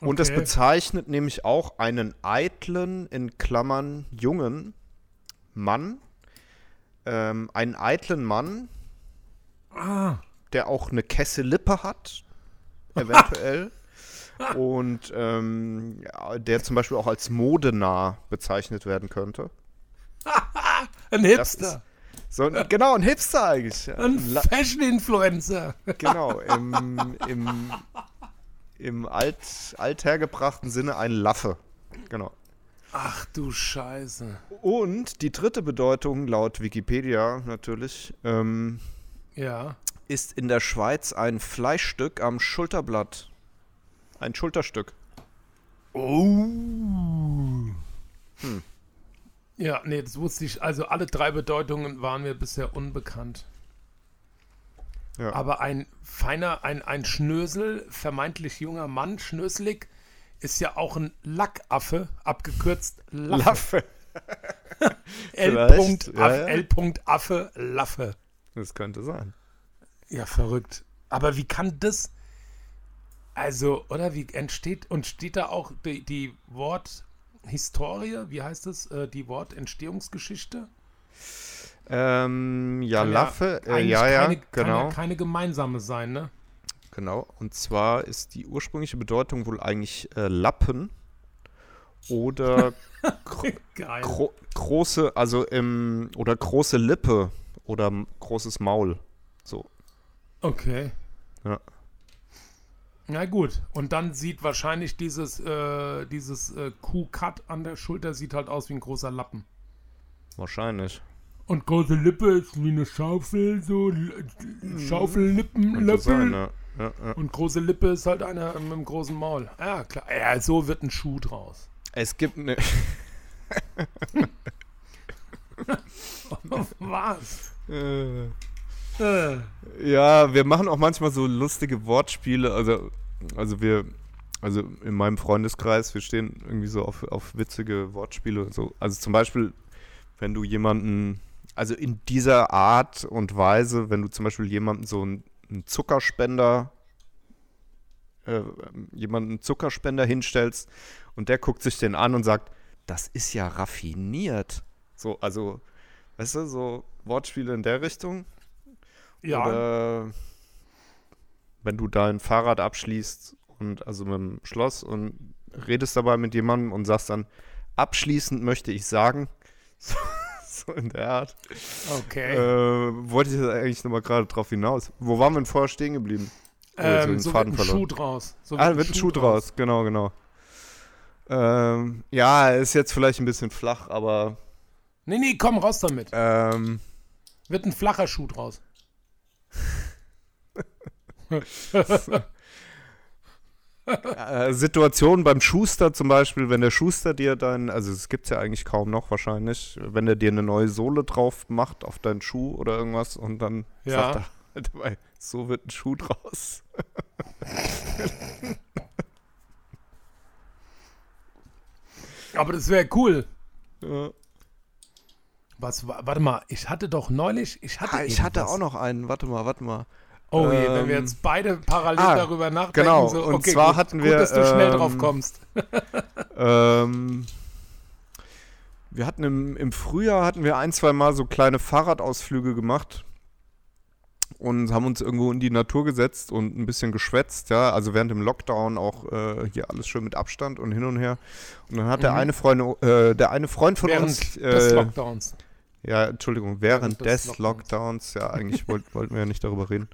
Und das Okay. bezeichnet nämlich auch einen eitlen, in Klammern, jungen Mann. Ähm, einen eitlen Mann, Ah, der auch eine Kesselippe hat, eventuell. und ähm, ja, der zum Beispiel auch als modenah bezeichnet werden könnte. ein Hipster. So, ein- genau, ein Hipster eigentlich. Ein Fashion-Influencer. genau, im, im, im alt, althergebrachten Sinne ein Laffe. Genau. Ach du Scheiße. Und die dritte Bedeutung, laut Wikipedia natürlich, ähm, Ja. ist in der Schweiz ein Fleischstück am Schulterblatt. Ein Schulterstück. Oh. Ja, nee, das wusste ich. Also alle drei Bedeutungen waren mir bisher unbekannt. Ja. Aber ein feiner, ein, ein Schnösel, vermeintlich junger Mann, schnöselig, ist ja auch ein Lackaffe, abgekürzt Laffe. L. Vielleicht, ja, ja. Affe, Laffe. Das könnte sein. Ja, verrückt. Aber wie kann das, also, oder wie entsteht, und steht da auch die, die Worthistorie, wie heißt es, äh, die Wortentstehungsgeschichte? Ähm, ja, Kann Laffe, äh, eigentlich ja, ja, keine, Kann genau, ja keine gemeinsame sein, ne? genau. Und zwar ist die ursprüngliche Bedeutung wohl eigentlich äh, Lappen oder Geil. gro große, also im, oder große Lippe oder großes Maul. So. Okay. Ja. Na gut, und dann sieht wahrscheinlich dieses, äh, dieses äh, Q-Cut an der Schulter sieht halt aus wie ein großer Lappen. Wahrscheinlich. Und große Lippe ist wie eine Schaufel, so L- Schaufellippen, Könnte sein, ja. Ja, ja. Und große Lippe ist halt einer mit einem großen Maul. Ja, klar. Ja, so wird ein Schuh draus. Es gibt eine. Was? Äh, Äh, Ja, wir machen auch manchmal so lustige Wortspiele. Also, also wir, also in meinem Freundeskreis, wir stehen irgendwie so auf, auf witzige Wortspiele. So. Also zum Beispiel, wenn du jemanden, also in dieser Art und Weise, wenn du zum Beispiel jemanden so einen, einen Zuckerspender, äh, jemanden Zuckerspender hinstellst und der guckt sich den an und sagt, das ist ja raffiniert. So, also, weißt du, so Wortspiele in der Richtung. ja, Oder wenn du dein Fahrrad abschließt und also mit dem Schloss und redest dabei mit jemandem und sagst dann, abschließend möchte ich sagen, so, so in der Art, okay. äh, wollte ich jetzt eigentlich nochmal gerade drauf hinaus. Wo waren wir denn vorher stehen geblieben? Ähm, so wird Faden ein verloren. Schuh draus. So Ah, wird wird ein Schuh draus, genau, genau. Ähm, ja, ist jetzt vielleicht ein bisschen flach, aber Nee, nee, komm, raus damit. ähm, Wird ein flacher Schuh draus. Äh, Situation beim Schuster zum Beispiel, wenn der Schuster dir dann, also es gibt es ja eigentlich kaum noch wahrscheinlich, wenn er dir eine neue Sohle drauf macht auf deinen Schuh oder irgendwas und dann Ja. sagt er halt dabei, so wird ein Schuh draus. Aber das wäre cool. Ja. Was, wa- warte mal, ich hatte doch neulich, ich hatte Ah, ich hatte auch noch einen. Warte mal, warte mal. Oh je, wenn wir ähm, jetzt beide parallel ah, darüber nachdenken. genau, So, und okay, zwar gut, hatten gut, wir, dass du schnell ähm, drauf kommst. Ähm, wir hatten im, im Frühjahr hatten wir ein, zwei Mal so kleine Fahrradausflüge gemacht und haben uns irgendwo in die Natur gesetzt und ein bisschen geschwätzt, ja, also während dem Lockdown auch äh, hier alles schön mit Abstand und hin und her. Und dann hat der Mhm. eine Freund, äh, der eine Freund von Während uns, des äh, Lockdowns. Ja, Entschuldigung, während, des des Lockdowns, ja, eigentlich wollt, wollten wir ja nicht darüber reden.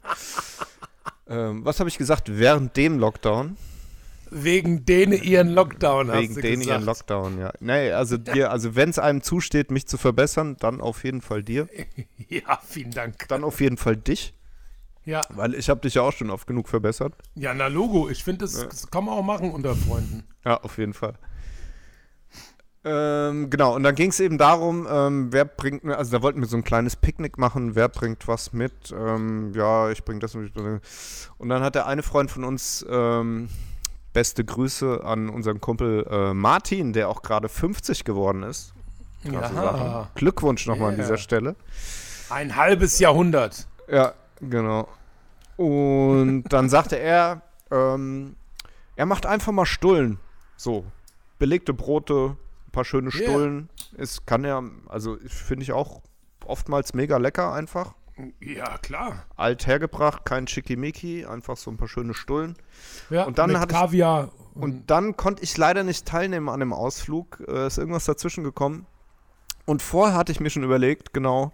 ähm, was habe ich gesagt? Während dem Lockdown? Wegen denen ihren Lockdown, hast Wegen du denen gesagt. ihren Lockdown, ja. Nee, also dir, also wenn es einem zusteht, mich zu verbessern, dann auf jeden Fall dir. Ja, vielen Dank. Dann auf jeden Fall dich, Ja, weil ich habe dich ja auch schon oft genug verbessert. ja na Logo, ich finde, das, das kann man auch machen unter Freunden. Ja, auf jeden Fall. Ähm, genau, und dann ging es eben darum, ähm, wer bringt, also da wollten wir so ein kleines Picknick machen, wer bringt was mit, ähm, ja, ich bring das bring Und dann hat der eine Freund von uns, ähm, beste Grüße an unseren Kumpel äh, Martin, der auch gerade 50 geworden ist. Ja, Glückwunsch nochmal an Yeah. dieser Stelle. ein halbes Jahrhundert. Ja, genau. Und dann sagte er, ähm, er macht einfach mal Stullen. So, belegte Brote, ein paar schöne Yeah. Stullen. Es kann ja, also finde ich auch oftmals mega lecker einfach. Ja, klar. Alt hergebracht, kein Schickimicki, einfach so ein paar schöne Stullen. Ja, Und dann mit hatte ich- Kaviar. Und dann konnte ich leider nicht teilnehmen an dem Ausflug. Äh, ist irgendwas dazwischen gekommen. Und vorher hatte ich mir schon überlegt, genau,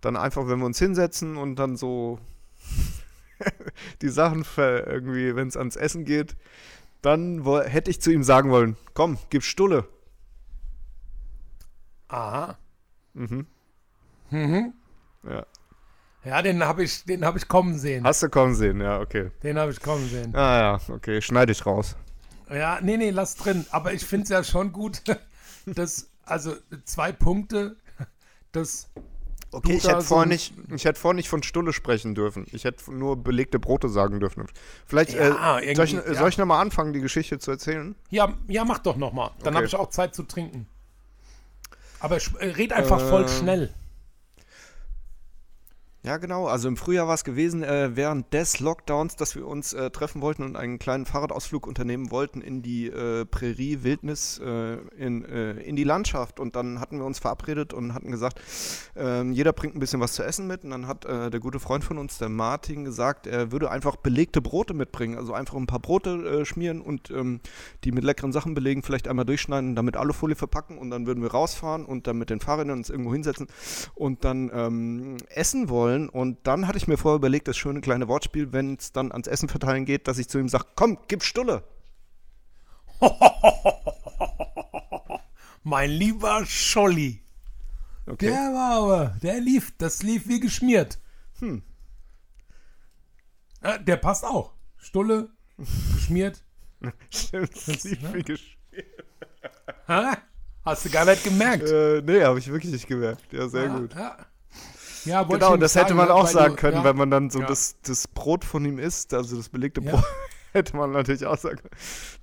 dann einfach, wenn wir uns hinsetzen und dann so die Sachen irgendwie, wenn es ans Essen geht, dann hätte ich zu ihm sagen wollen, komm, gib Stulle. Aha. Mhm. Mhm. Ja. Ja, den habe ich, den hab ich kommen sehen. Hast du kommen sehen, ja, okay. Den habe ich kommen sehen. Ah ja, okay, schneide ich raus. Ja, nee, nee, lass drin. Aber ich finde es ja schon gut, dass, also zwei Punkte, dass, Okay, ich hätte, so vorher nicht, ich hätte vorher nicht von Stulle sprechen dürfen. Ich hätte nur belegte Brote sagen dürfen. Vielleicht, Ja, äh, soll ich, soll ja. ich nochmal anfangen, die Geschichte zu erzählen? ja, ja, mach doch nochmal. Dann Okay. habe ich auch Zeit zu trinken. Aber äh, red einfach voll Ähm, schnell. Ja, genau. Also im Frühjahr war es gewesen, äh, während des Lockdowns, dass wir uns äh, treffen wollten und einen kleinen Fahrradausflug unternehmen wollten in die äh, Prärie, Wildnis, äh, in, äh, in die Landschaft. Und dann hatten wir uns verabredet und hatten gesagt, ähm, jeder bringt ein bisschen was zu essen mit. Und dann hat äh, der gute Freund von uns, der Martin, gesagt, er würde einfach belegte Brote mitbringen. Also einfach ein paar Brote schmieren und ähm, die mit leckeren Sachen belegen, vielleicht einmal durchschneiden, damit Alufolie verpacken und dann würden wir rausfahren und dann mit den Fahrrädern uns irgendwo hinsetzen und dann ähm, essen wollen. Und dann hatte ich mir vorher überlegt, das schöne kleine Wortspiel, wenn es dann ans Essen verteilen geht, dass ich zu ihm sage, komm, gib Stulle. Mein lieber Scholli. Okay. Der war aber, der lief, das lief wie geschmiert. Hm. Ja, der passt auch. Stulle, geschmiert. Stimmt, das lief ne? wie gesch- Hä? Hast du gar nicht gemerkt. äh, Nee, habe ich wirklich nicht gemerkt. Ja, sehr ja, gut. Ja. Ja, Genau, das hätte man ne, auch sagen du- können, ja. wenn man dann so Ja. das, das Brot von ihm isst, also das belegte. Brot, hätte man natürlich auch sagen können,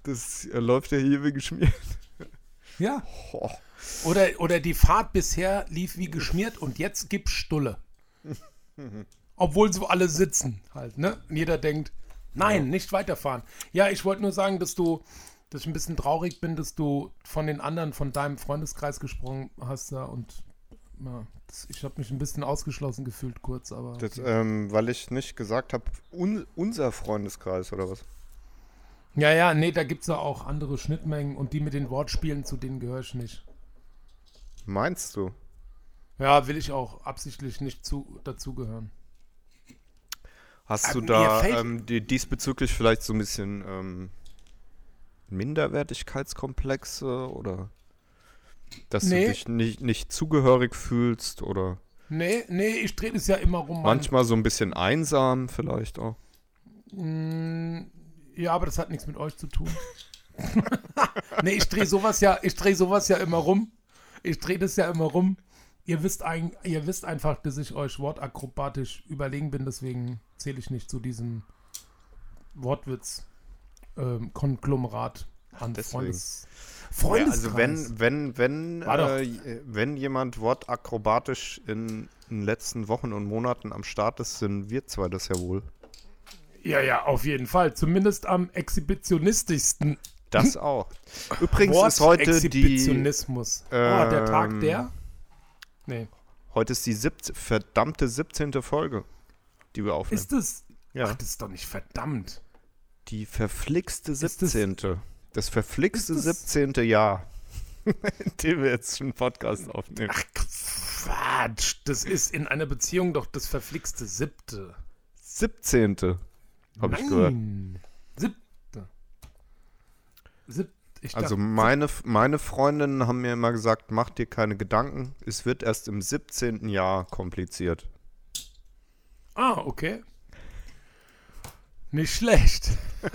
das äh, läuft ja hier wie geschmiert. Ja. Oh. Oder, oder die Fahrt bisher lief wie geschmiert und jetzt gibt's Stulle. Obwohl so alle sitzen halt, ne? Und jeder denkt, nein, nicht weiterfahren. Ja, ich wollte nur sagen, dass du, dass ich ein bisschen traurig bin, dass du von den anderen, von deinem Freundeskreis gesprochen hast da und ja, das, ich habe mich ein bisschen ausgeschlossen gefühlt kurz, aber Das, ähm, weil ich nicht gesagt habe, un unser Freundeskreis oder was? ja, ja, nee, da gibt's ja auch andere Schnittmengen und die mit den Wortspielen, zu denen gehöre ich nicht. Meinst du? Ja, will ich auch absichtlich nicht zu, dazugehören. Hast du Ähm, da ähm, die, diesbezüglich vielleicht so ein bisschen ähm, Minderwertigkeitskomplexe oder dass Nee. du dich nicht, nicht zugehörig fühlst oder Nee, nee, ich drehe das ja immer rum. Manchmal so ein bisschen einsam vielleicht auch? Mm, Ja, aber das hat nichts mit euch zu tun. nee, ich drehe sowas ja, ich drehe sowas ja immer rum. Ich drehe das ja immer rum. Ihr wisst, ein, ihr wisst einfach, dass ich euch wortakrobatisch überlegen bin, deswegen zähle ich nicht zu diesem Wortwitz-Konglomerat. an deswegen. Freundes, Ja, Freundeskreis. also wenn, wenn, wenn, äh, wenn jemand wortakrobatisch in den letzten Wochen und Monaten am Start ist, sind wir zwei das ja wohl. ja, ja, auf jeden Fall. Zumindest am exhibitionistischsten. Das auch. Übrigens ist heute die, Exhibitionismus. oh, der Tag ähm, der? Nee. heute ist die siebze, verdammte 17. Folge, die wir aufnehmen. Ist das? ja. Ach, das ist doch nicht verdammt. Die verflixte das- 17. Das, verflixte das- 17. Jahr, in dem wir jetzt schon einen Podcast aufnehmen. Ach, Quatsch. Das ist in einer Beziehung doch das verflixte siebte. 17. Habe ich gehört. Siebte. Siebte. Ich Also dachte, meine, meine Freundinnen haben mir immer gesagt, mach dir keine Gedanken, es wird erst im 17. Jahr kompliziert. Ah, okay. Nicht schlecht.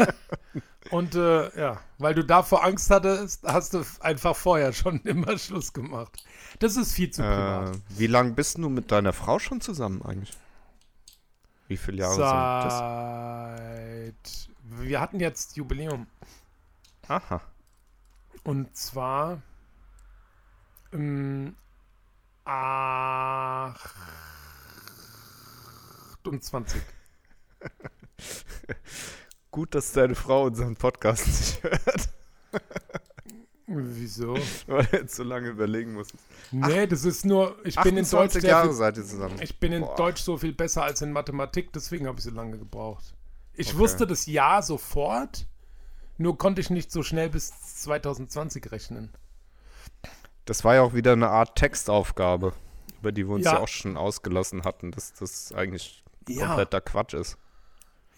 Und äh, ja, weil du davor Angst hattest, hast du einfach vorher schon immer Schluss gemacht. Das ist viel zu Äh, privat. wie lange bist du mit deiner Frau schon zusammen eigentlich? Wie viele Jahre sind Seit. Wir hatten jetzt Jubiläum. das? Aha. Und zwar. Ähm, 28. Gut, dass deine Frau unseren Podcast nicht hört, Wieso? weil du jetzt so lange überlegen musstest. Nee, das ist nur. Ich bin in Deutsch 28 sehr Jahre viel seid ihr zusammen. Ich bin in Boah. Deutsch so viel besser als in Mathematik, deswegen habe ich so lange gebraucht. Ich Okay. wusste das Jahr sofort, nur konnte ich nicht so schnell bis 2020 rechnen. Das war ja auch wieder eine Art Textaufgabe, über die wir uns ja, Ja. auch schon ausgelassen hatten, dass das eigentlich Ja. kompletter Quatsch ist.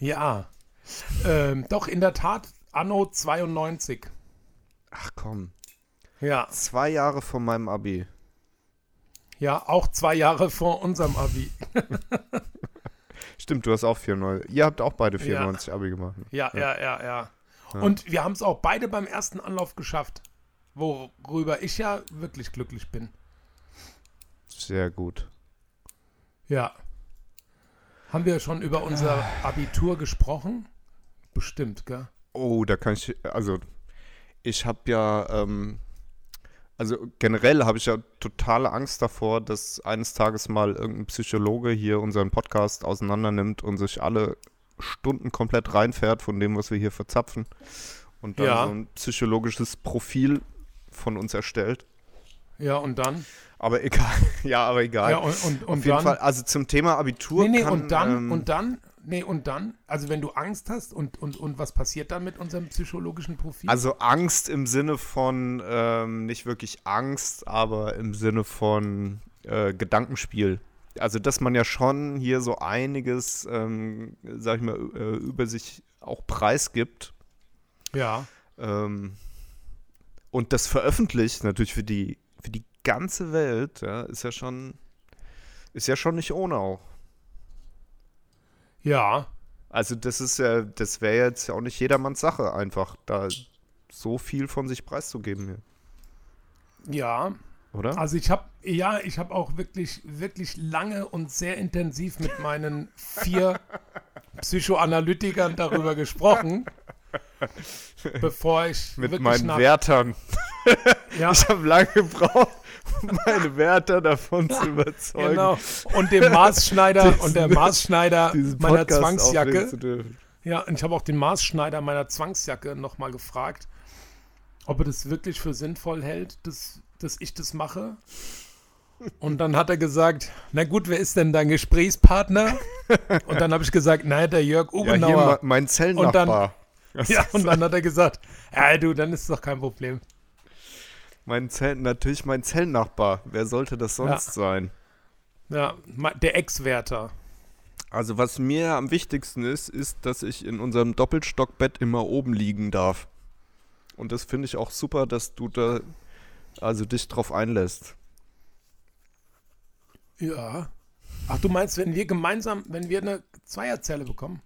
Ja. Ähm, doch, in der Tat, Anno 92. Ach komm. Ja. Zwei Jahre von meinem Abi. Ja, auch zwei Jahre vor unserem Abi. Stimmt, du hast auch 94. Ihr habt auch beide 94 Abi gemacht. ne? Ja, ja, ja, ja. Und wir haben es auch beide beim ersten Anlauf geschafft. Worüber ich ja wirklich glücklich bin. Sehr gut. Ja. Haben wir schon über unser Abitur gesprochen? Bestimmt, gell? Oh, da kann ich, also ich habe ja, ähm, also generell habe ich ja totale Angst davor, dass eines Tages mal irgendein Psychologe hier unseren Podcast auseinandernimmt und sich alle Stunden komplett reinfährt von dem, was wir hier verzapfen und dann Ja. so ein psychologisches Profil von uns erstellt. Ja, und dann? Aber egal, ja, aber egal. Ja, und, und, und Auf jeden dann? Fall, also zum Thema Abitur nee, nee, kann, und dann, ähm, und dann, nee, und dann, also wenn du Angst hast und, und, und was passiert dann mit unserem psychologischen Profil? Also Angst im Sinne von, ähm, nicht wirklich Angst, aber im Sinne von äh, Gedankenspiel. Also, dass man ja schon hier so einiges, ähm, sag ich mal, äh, über sich auch preisgibt. ja, Ähm, und das veröffentlicht natürlich für die, für die ganze Welt, ja, ist ja schon, ist ja schon nicht ohne auch. ja, Also das ist ja, das wäre jetzt ja auch nicht jedermanns Sache, einfach da so viel von sich preiszugeben hier, ja. oder? Also ich habe, ja, ich habe auch wirklich, wirklich lange und sehr intensiv mit meinen vier Psychoanalytikern darüber gesprochen, bevor ich Mit meinen nach, Wärtern. ja, Ich habe lange gebraucht, meine Wärter davon zu überzeugen. genau, und dem Maßschneider Diesen- und der Maßschneider meiner Zwangsjacke. Ja, und ich habe auch den Maßschneider meiner Zwangsjacke nochmal gefragt, ob er das wirklich für sinnvoll hält, dass, dass ich das mache. Und dann hat er gesagt, na gut, wer ist denn dein Gesprächspartner? Und dann habe ich gesagt, naja, der Jörg Ja, hier Ubenauer. mein Zellennachbar. Ja, und dann hat er gesagt, ja du, dann ist es doch kein Problem. Mein Zell, natürlich mein Zellennachbar. Wer sollte das sonst Ja. sein? Ja, der Ex-Wärter. Also was mir am wichtigsten ist, ist, dass ich in unserem Doppelstockbett immer oben liegen darf. Und das finde ich auch super, dass du da also dich drauf einlässt. Ja. Ach, du meinst, wenn wir gemeinsam, wenn wir eine Zweierzelle bekommen?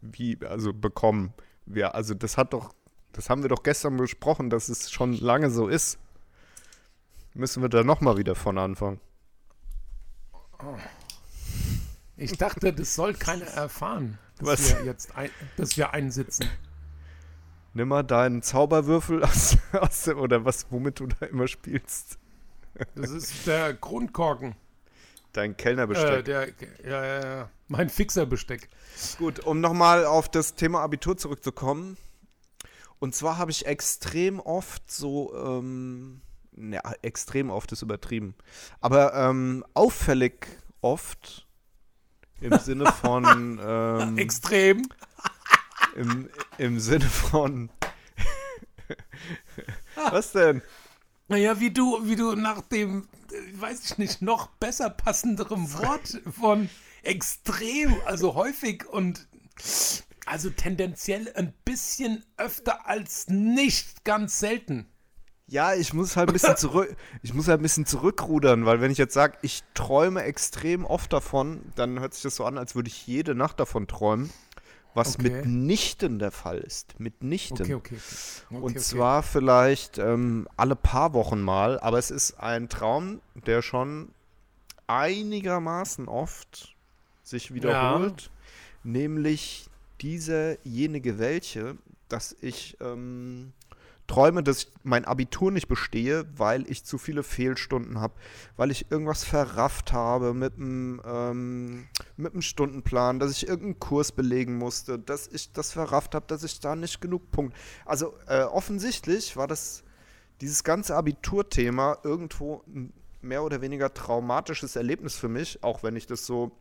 Wie, also bekommen. Wir, also das hat doch, das haben wir doch gestern besprochen, dass es schon lange so ist. Müssen wir da nochmal wieder von anfangen. Ich dachte, das soll keiner erfahren, dass Was? wir jetzt ein, dass wir einsitzen. Nimm mal deinen Zauberwürfel aus, aus, oder was, womit du da immer spielst. Das ist der Grundkorken. Dein Äh, Kellnerbesteck. der, ja, ja, ja. Mein Fixerbesteck. Gut, um nochmal auf das Thema Abitur zurückzukommen. Und zwar habe ich extrem oft so, ähm, ja, extrem oft ist übertrieben, aber ähm, auffällig oft im Sinne von, ähm, Extrem. im, im Sinne von, was denn? Naja, wie du, wie du nach dem, äh, weiß ich nicht, noch besser passenderem Wort von extrem, also häufig und also tendenziell ein bisschen öfter als nicht ganz selten. Ja, ich muss halt ein bisschen zurück, ich muss halt ein bisschen zurückrudern, weil wenn ich jetzt sage, ich träume extrem oft davon, dann hört sich das so an, als würde ich jede Nacht davon träumen, was Okay. mitnichten der Fall ist. Mitnichten. Okay, okay. okay. Und zwar vielleicht ähm, alle paar Wochen mal, aber es ist ein Traum, der schon einigermaßen oft sich wiederholt, nämlich dieserjenige welche, dass ich ähm, träume, dass ich mein Abitur nicht bestehe, weil ich zu viele Fehlstunden habe, weil ich irgendwas verrafft habe mit dem ähm, mit dem Stundenplan, dass ich irgendeinen Kurs belegen musste, dass ich das verrafft habe, dass ich da nicht genug Punkte. Also äh, offensichtlich war das dieses ganze Abiturthema irgendwo ein mehr oder weniger traumatisches Erlebnis für mich, auch wenn ich das so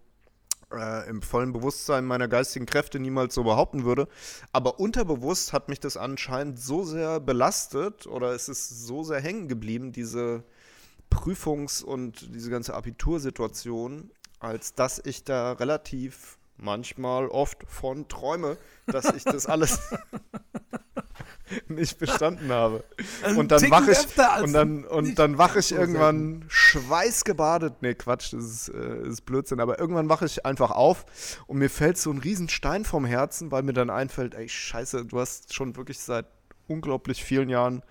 äh, im vollen Bewusstsein meiner geistigen Kräfte niemals so behaupten würde. Aber unterbewusst hat mich das anscheinend so sehr belastet oder es ist so sehr hängen geblieben, diese Prüfungs- und diese ganze Abitursituation, als dass ich da relativ manchmal oft von träume, dass ich das alles nicht bestanden habe. Und dann wache ich und dann und dann wache ich irgendwann schweißgebadet. Nee, Quatsch, das ist, äh, ist Blödsinn, aber irgendwann wache ich einfach auf und mir fällt so ein Riesenstein vom Herzen, weil mir dann einfällt, ey, scheiße, du hast schon wirklich seit unglaublich vielen Jahren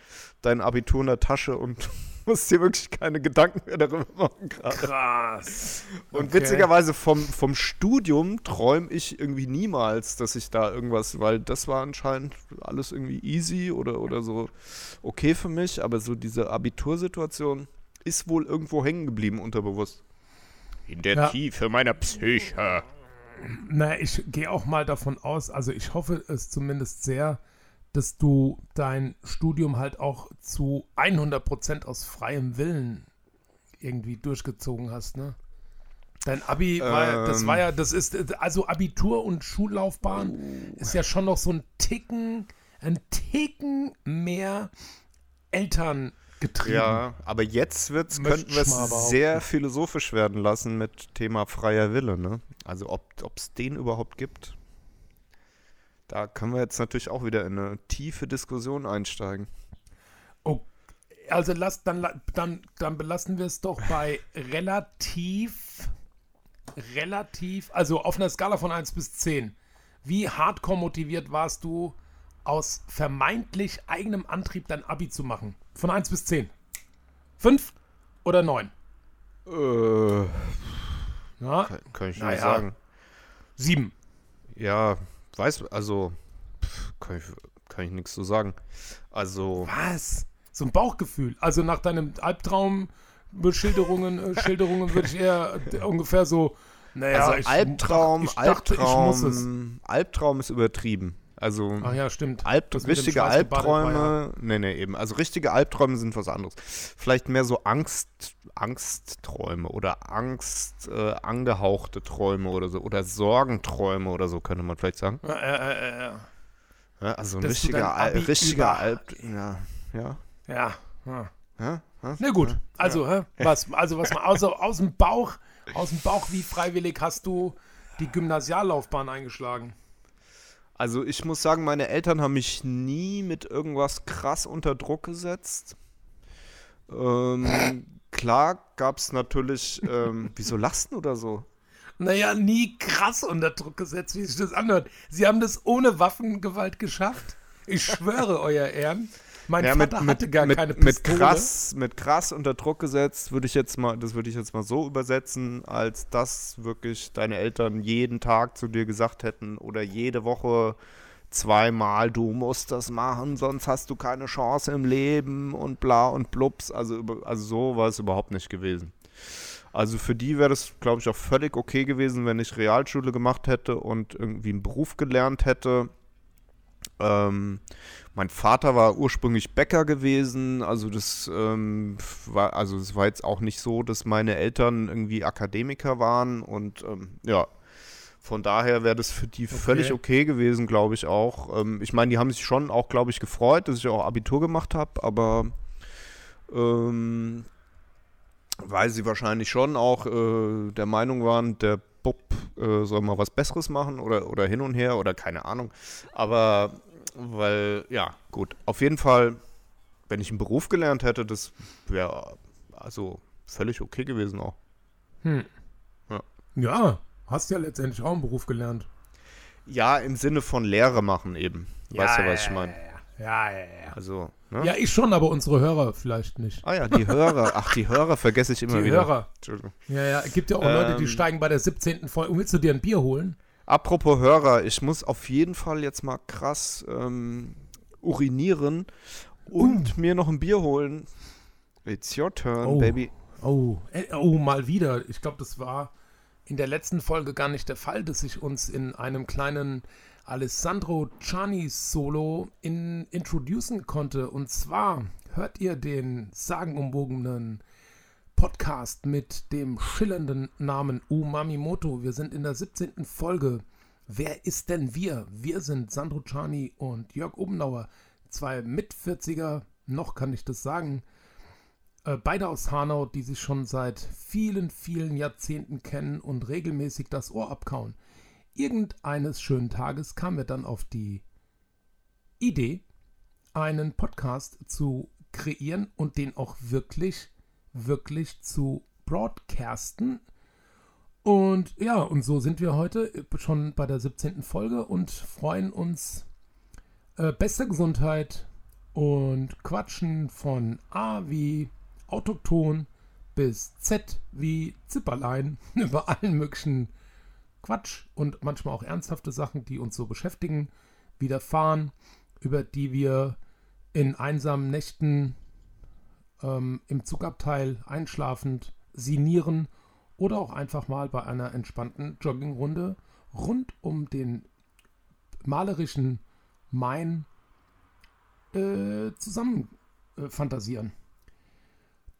dein Abitur in der Tasche und musst dir wirklich keine Gedanken mehr darüber machen gerade. Krass. Und Okay. witzigerweise vom, vom Studium träume ich irgendwie niemals, dass ich da irgendwas, weil das war anscheinend alles irgendwie easy oder, oder so okay für mich, aber so diese Abitursituation ist wohl irgendwo hängen geblieben unterbewusst. In der Ja. Tiefe meiner Psyche. Na, ich gehe auch mal davon aus, also ich hoffe es zumindest sehr, dass du dein Studium halt auch zu 100% aus freiem Willen irgendwie durchgezogen hast, ne? Dein Abi, war, ja- das Ähm. war ja, das ist, also Abitur und Schullaufbahn ist ja schon noch so ein Ticken, ein Ticken mehr Eltern getrieben. Ja, aber jetzt wird's, könnten wir es sehr philosophisch werden lassen mit Thema freier Wille, ne? Also ob es den überhaupt gibt. Da können wir jetzt natürlich auch wieder in eine tiefe Diskussion einsteigen. Oh, also lass, dann, dann, dann belassen wir es doch bei relativ, relativ, also auf einer Skala von 1 bis 10. Wie hardcore motiviert warst du, aus vermeintlich eigenem Antrieb dein Abi zu machen? Von 1 bis 10. 5 oder 9? Äh, Ja, kann, kann ich Naja. nicht sagen. 7. Ja, weiß, also pff, kann ich, kann ich nichts zu sagen. Also, Was? So ein Bauchgefühl. Also nach deinem Albtraum Schilderungen, äh, Schilderungen würde ich eher äh, ungefähr so, naja, also ich, Albtraum, ich dachte, Albtraum. Albtraum ist übertrieben. Also Ach ja, stimmt. Alb Das richtige Albträume, nee, nee, eben. Also richtige Albträume sind was anderes. Vielleicht mehr so Angst, Angstträume oder Angst äh, angehauchte Träume oder so. Oder Sorgenträume oder so, könnte man vielleicht sagen. Ja, äh, äh, Ja, also ein richtiger, Al richtiger Alb... Ja, ja. ja. ja. ja, ja. Na gut, also, hä? was, also was mal also aus dem Bauch, aus dem Bauch, wie freiwillig hast du die Gymnasiallaufbahn eingeschlagen? Also ich muss sagen, meine Eltern haben mich nie mit irgendwas krass unter Druck gesetzt. Ähm, klar gab es natürlich, ähm, wieso lasten oder so? Naja, nie krass unter Druck gesetzt, wie sich das anhört. Sie haben das ohne Waffengewalt geschafft. Ich schwöre, euer Ehren. Mein Ja, Vater mit, hatte mit, gar mit, keine mit Pistole. krass, mit krass unter Druck gesetzt, würde ich jetzt mal, das würde ich jetzt mal so übersetzen, als dass wirklich deine Eltern jeden Tag zu dir gesagt hätten oder jede Woche zweimal, du musst das machen, sonst hast du keine Chance im Leben und bla und blups. Also, also so war es überhaupt nicht gewesen. Also für die wäre das, glaube ich, auch völlig okay gewesen, wenn ich Realschule gemacht hätte und irgendwie einen Beruf gelernt hätte. Ähm, mein Vater war ursprünglich Bäcker gewesen, also das ähm, war, also es war jetzt auch nicht so, dass meine Eltern irgendwie Akademiker waren und ähm, ja, von daher wäre das für die okay. völlig okay gewesen, glaube ich auch. Ähm, ich meine, die haben sich schon auch, glaube ich, gefreut, dass ich auch Abitur gemacht habe, aber ähm, weil sie wahrscheinlich schon auch äh, der Meinung waren, der Bub äh, soll mal was Besseres machen oder, oder hin und her oder keine Ahnung. Aber weil, ja, gut. Auf jeden Fall, wenn ich einen Beruf gelernt hätte, das wäre also völlig okay gewesen auch. Hm. Ja. ja, hast ja letztendlich auch einen Beruf gelernt. Ja, im Sinne von Lehre machen eben. Ja, weißt du, was ich meine? Ja, ja, ja. Also, ne? Ja, ich schon, aber unsere Hörer vielleicht nicht. Ah ja, die Hörer. Ach, die Hörer vergesse ich immer die wieder. Die Hörer. Ja, ja, es gibt ja auch ähm, Leute, die ähm. steigen bei der 17. Folge. Willst du dir ein Bier holen? Apropos Hörer, ich muss auf jeden Fall jetzt mal krass ähm, urinieren und uh. mir noch ein Bier holen. It's your turn, oh. baby. Oh, äh, oh, mal wieder. Ich glaube, das war in der letzten Folge gar nicht der Fall, dass ich uns in einem kleinen Alessandro Ciani Solo in, introducen konnte. Und zwar hört ihr den sagenumwogenen Podcast mit dem schillernden Namen Umamimoto. Wir sind in der 17. Folge. Wer ist denn wir? Wir sind Sandro Ciani und Jörg Obenauer, zwei Mit-40er, noch kann ich das sagen, äh, beide aus Hanau, die sich schon seit vielen, vielen Jahrzehnten kennen und regelmäßig das Ohr abkauen irgendeines schönen Tages kamen wir dann auf die Idee, einen Podcast zu kreieren und den auch wirklich, wirklich zu broadcasten. Und ja, und so sind wir heute schon bei der 17. Folge und freuen uns äh, bester Gesundheit und quatschen von A wie Autochton bis Z wie Zipperlein über allen möglichen Quatsch und manchmal auch ernsthafte Sachen, die uns so beschäftigen, widerfahren, über die wir in einsamen Nächten ähm, im Zugabteil einschlafend sinieren oder auch einfach mal bei einer entspannten Joggingrunde rund um den malerischen Main äh, zusammen äh, fantasieren.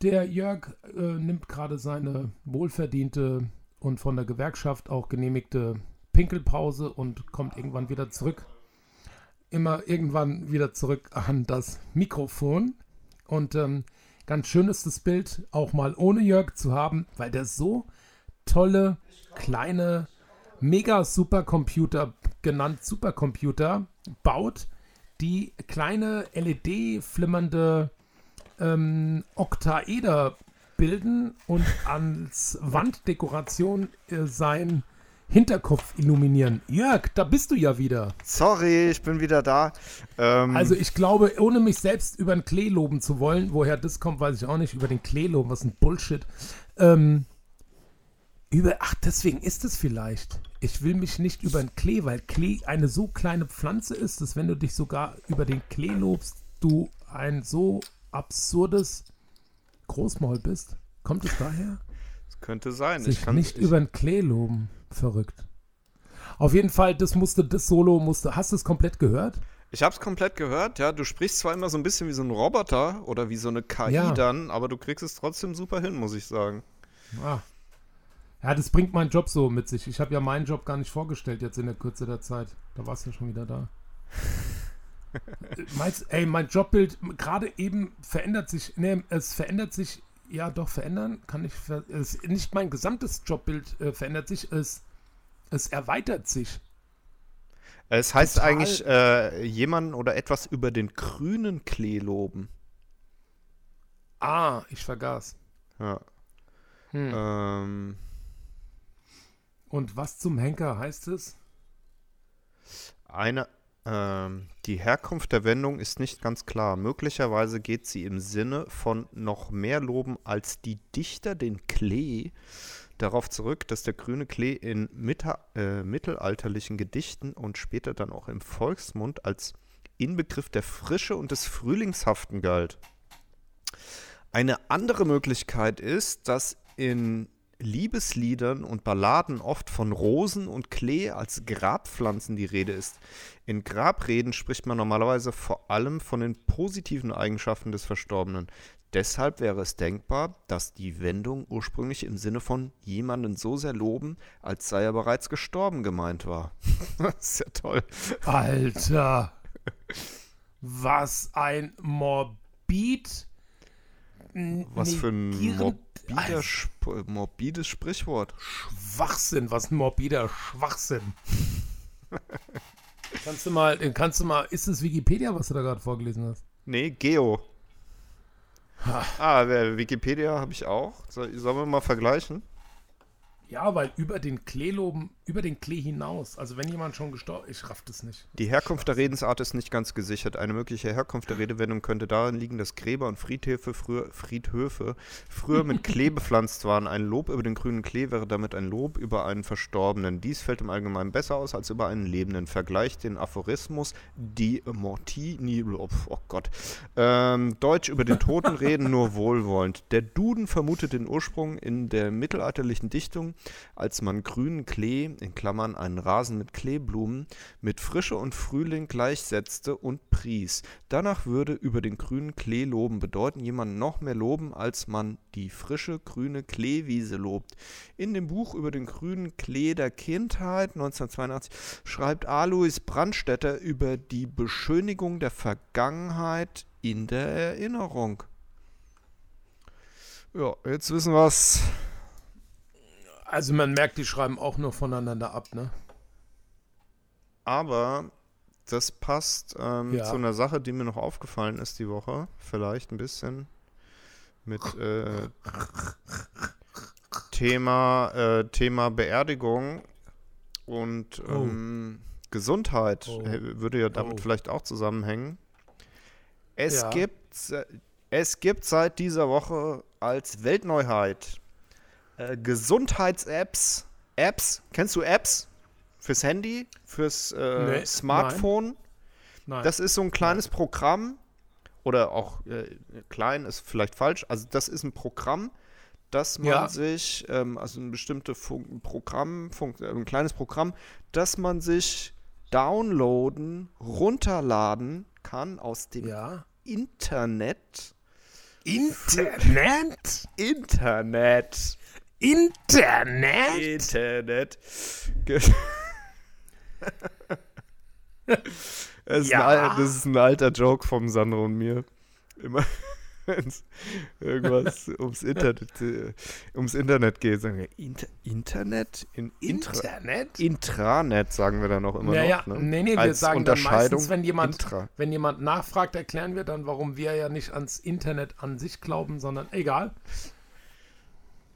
Der Jörg äh, nimmt gerade seine wohlverdiente und von der Gewerkschaft auch genehmigte Pinkelpause und kommt irgendwann wieder zurück. Immer irgendwann wieder zurück an das Mikrofon. Und ähm, ganz schön ist das Bild auch mal ohne Jörg zu haben, weil der so tolle, kleine, mega Supercomputer, genannt Supercomputer, baut, die kleine LED-flimmernde ähm, Oktaeder bilden und als Wanddekoration äh, sein Hinterkopf illuminieren. Jörg, da bist du ja wieder. Sorry, ich bin wieder da. Ähm also ich glaube, ohne mich selbst über den Klee loben zu wollen, woher das kommt, weiß ich auch nicht. Über den Klee loben, was ein Bullshit. Ähm, über, ach, deswegen ist es vielleicht. Ich will mich nicht über den Klee, weil Klee eine so kleine Pflanze ist, dass wenn du dich sogar über den Klee lobst, du ein so absurdes Großmaul bist? Kommt es daher? Das könnte sein. Sich ich kann nicht ich, über den Klee loben. Verrückt. Auf jeden Fall, das musste, das Solo musste. Hast du es komplett gehört? Ich habe es komplett gehört, ja. Du sprichst zwar immer so ein bisschen wie so ein Roboter oder wie so eine KI ja. dann, aber du kriegst es trotzdem super hin, muss ich sagen. Ah. Ja, das bringt meinen Job so mit sich. Ich habe ja meinen Job gar nicht vorgestellt jetzt in der Kürze der Zeit. Da warst du ja schon wieder da. Meinst, ey, mein Jobbild gerade eben verändert sich, nee, es verändert sich, ja doch, verändern kann ich, es, nicht mein gesamtes Jobbild äh, verändert sich, es, es erweitert sich. Es heißt Total. eigentlich, äh, jemanden oder etwas über den grünen Klee loben. Ah, ich vergaß. Ja. Hm. Ähm. Und was zum Henker heißt es? Eine, ähm, die Herkunft der Wendung ist nicht ganz klar. Möglicherweise geht sie im Sinne von noch mehr loben als die Dichter den Klee, darauf zurück, dass der grüne Klee in Mitte, äh, mittelalterlichen Gedichten und später dann auch im Volksmund als Inbegriff der Frische und des Frühlingshaften galt. Eine andere Möglichkeit ist, dass in Liebesliedern und Balladen oft von Rosen und Klee als Grabpflanzen die Rede ist. In Grabreden spricht man normalerweise vor allem von den positiven Eigenschaften des Verstorbenen. Deshalb wäre es denkbar, dass die Wendung ursprünglich im Sinne von jemanden so sehr loben, als sei er bereits gestorben gemeint war. das ist ja toll. Alter. Was ein morbid. Was für ein negierend- morbider, Sp morbides Sprichwort. Schwachsinn, was ein morbider Schwachsinn. kannst du mal, kannst du mal, ist es Wikipedia, was du da gerade vorgelesen hast? Nee, Geo. Ah, wer- Wikipedia habe ich auch. Soll, sollen wir mal vergleichen? Ja, weil über den Klee loben, über den Klee hinaus. Also wenn jemand schon gestorben ich raff das nicht. Die Herkunft der Redensart ist nicht ganz gesichert. Eine mögliche Herkunft der Redewendung könnte darin liegen, dass Gräber und Friedhöfe früher, Friedhöfe früher mit Klee bepflanzt waren. Ein Lob über den grünen Klee wäre damit ein Lob über einen Verstorbenen. Dies fällt im Allgemeinen besser aus als über einen Lebenden. Vergleicht den Aphorismus die Morti, oh, oh Gott. Ähm, Deutsch über den Toten reden nur wohlwollend. Der Duden vermutet den Ursprung in der mittelalterlichen Dichtung, als man grünen Klee, in Klammern einen Rasen mit Kleeblumen, mit Frische und Frühling gleichsetzte und pries. Danach würde über den grünen Klee loben bedeuten, jemanden noch mehr loben, als man die frische grüne Kleewiese lobt. In dem Buch über den grünen Klee der Kindheit 1982 schreibt Alois Brandstätter über die Beschönigung der Vergangenheit in der Erinnerung. Ja, jetzt wissen wir es. Also man merkt, die schreiben auch nur voneinander ab, ne? Aber das passt ähm, Ja. zu einer Sache, die mir noch aufgefallen ist die Woche. Vielleicht ein bisschen mit äh, Thema, äh, Thema Beerdigung und Oh. ähm, Gesundheit. Oh. Äh, Würde ja damit Oh. vielleicht auch zusammenhängen. Es, Ja. gibt, se- es gibt seit dieser Woche als Weltneuheit äh, Gesundheits-Apps. Apps, kennst du Apps? Fürs Handy, fürs äh, Nee, Smartphone. Nein. Das ist so ein kleines Programm. Oder auch äh, klein ist vielleicht falsch. Also das ist ein Programm, dass man Ja. sich, ähm, also ein bestimmtes Fun Programm, Fun äh, ein kleines Programm, dass man sich downloaden, runterladen kann aus dem ja. Internet. Internet? Internet. Internet? Internet. Ist Ja. ein, al- das ist ein alter Joke vom Sandro und mir. Immer wenn es irgendwas ums Internet, äh, ums Internet geht, sagen wir Inter Internet? In, Internet? Intranet sagen wir dann auch immer Naja, noch. Ne? nee, nee, wir Als sagen dann meistens, wenn jemand, Intra. wenn jemand nachfragt, erklären wir dann, warum wir ja nicht ans Internet an sich glauben, sondern egal.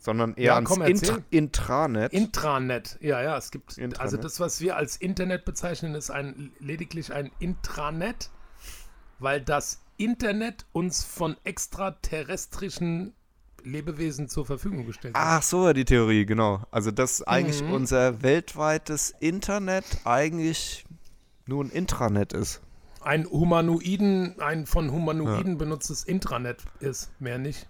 Sondern eher Ja, ans komm, Intra. Intranet. Intranet, ja, ja, es gibt, Intranet. also das, was wir als Internet bezeichnen, ist ein, lediglich ein Intranet, weil das Internet uns von extraterrestrischen Lebewesen zur Verfügung gestellt wird. Ach so, die Theorie, genau. Also, dass eigentlich Mhm. unser weltweites Internet eigentlich nur ein Intranet ist. Ein Humanoiden, ein von Humanoiden benutztes Intranet ist, mehr nicht.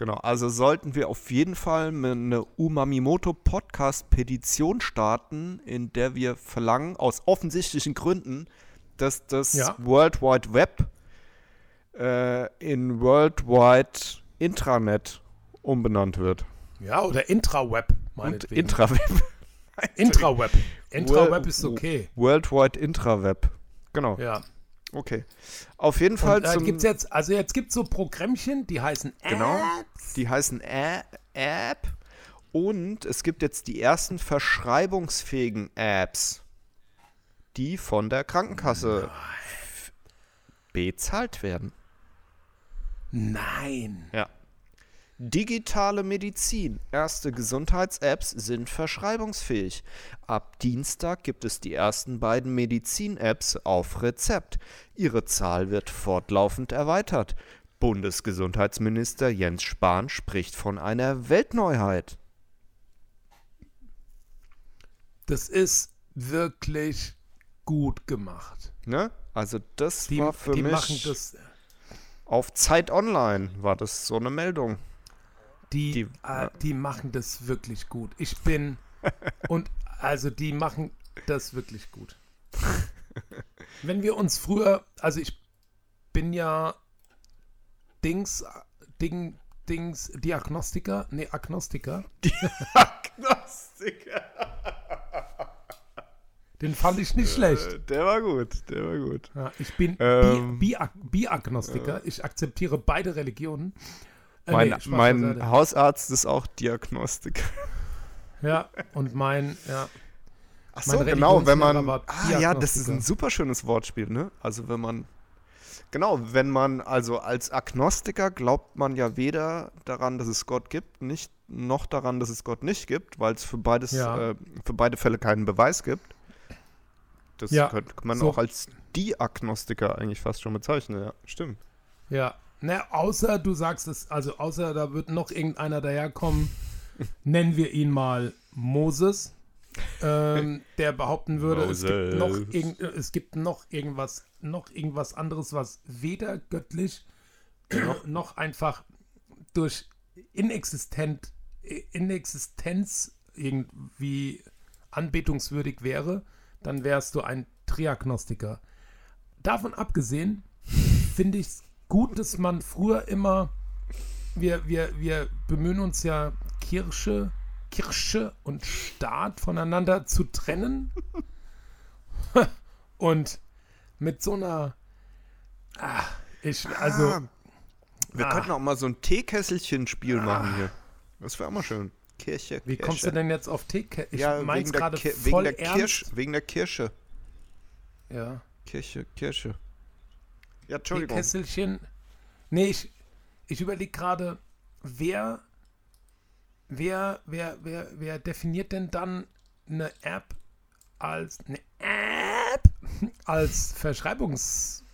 Genau, also sollten wir auf jeden Fall eine Umamimoto Podcast Petition starten, in der wir verlangen, aus offensichtlichen Gründen, dass das Ja. World Wide Web äh, in World Wide Intranet umbenannt wird. Ja, oder Intraweb, Und meinetwegen. Intraweb. Intraweb. Intraweb ist okay. World Wide Intraweb. Genau, Ja. Okay. Auf jeden Fall Und, äh, gibt's jetzt, also jetzt gibt es so Programmchen, die heißen Genau. Apps. Die heißen Ä App und es gibt jetzt die ersten verschreibungsfähigen Apps, die von der Krankenkasse f- bezahlt werden. Nein. Ja. Digitale Medizin. Erste Gesundheits-Apps sind verschreibungsfähig. Ab Dienstag gibt es die ersten beiden Medizin-Apps auf Rezept. Ihre Zahl wird fortlaufend erweitert. Bundesgesundheitsminister Jens Spahn spricht von einer Weltneuheit. Das ist wirklich gut gemacht. Ne? Also das Die, war für die mich machen das. auf Zeit Online war das so eine Meldung. Die, Die- äh, ja. die machen das wirklich gut. Ich bin und also die machen das wirklich gut. Wenn wir uns früher, also ich bin ja Dings, Ding, Dings, Diagnostiker, nee, Agnostiker. Agnostiker. Den fand ich nicht schlecht. Äh, Der war gut, der war gut. Ja, ich bin Ähm. Bi- Bi- Biagnostiker. Ich akzeptiere beide Religionen. Äh, Mein, nee, mein. Hausarzt ist auch Diagnostiker. Ja, und mein, ja. Ach so, genau, wenn man. Ah, ja, das ist ein super schönes Wortspiel, ne? Also, wenn man. Genau, wenn man, also als Agnostiker glaubt man ja weder daran, dass es Gott gibt, nicht, noch daran, dass es Gott nicht gibt, weil es für beides, Ja. äh, für beide Fälle keinen Beweis gibt. Das Ja, könnte man so. auch als Diagnostiker eigentlich fast schon bezeichnen, ja. Stimmt. Ja, ne, außer du sagst es, also außer da wird noch irgendeiner daherkommen, nennen wir ihn mal Moses, ähm, der behaupten würde, es gibt, noch irgend, es gibt noch irgendwas, noch irgendwas anderes, was weder göttlich noch einfach durch inexistent, Inexistenz irgendwie anbetungswürdig wäre, dann wärst du ein Triagnostiker. Davon abgesehen finde ich es gut, dass man früher immer, wir, wir, wir bemühen uns ja, Kirche, Kirche und Staat voneinander zu trennen. und mit so einer, ah, ich, also, Ah, wir Ah. könnten auch mal so ein Teekesselchen-Spiel machen hier. Das wäre auch mal schön. Kirche, wie Kirche. kommst du denn jetzt auf Teeke? Ich ja, mein's gerade voll wegen, der ernst. Kirche, wegen der Kirche. Ja. Kirche, Kirche. Ja, Entschuldigung. Teekesselchen. Nee, ich, ich überlege gerade, wer, wer, wer, wer, wer definiert denn dann eine App als eine App als Verschreibungs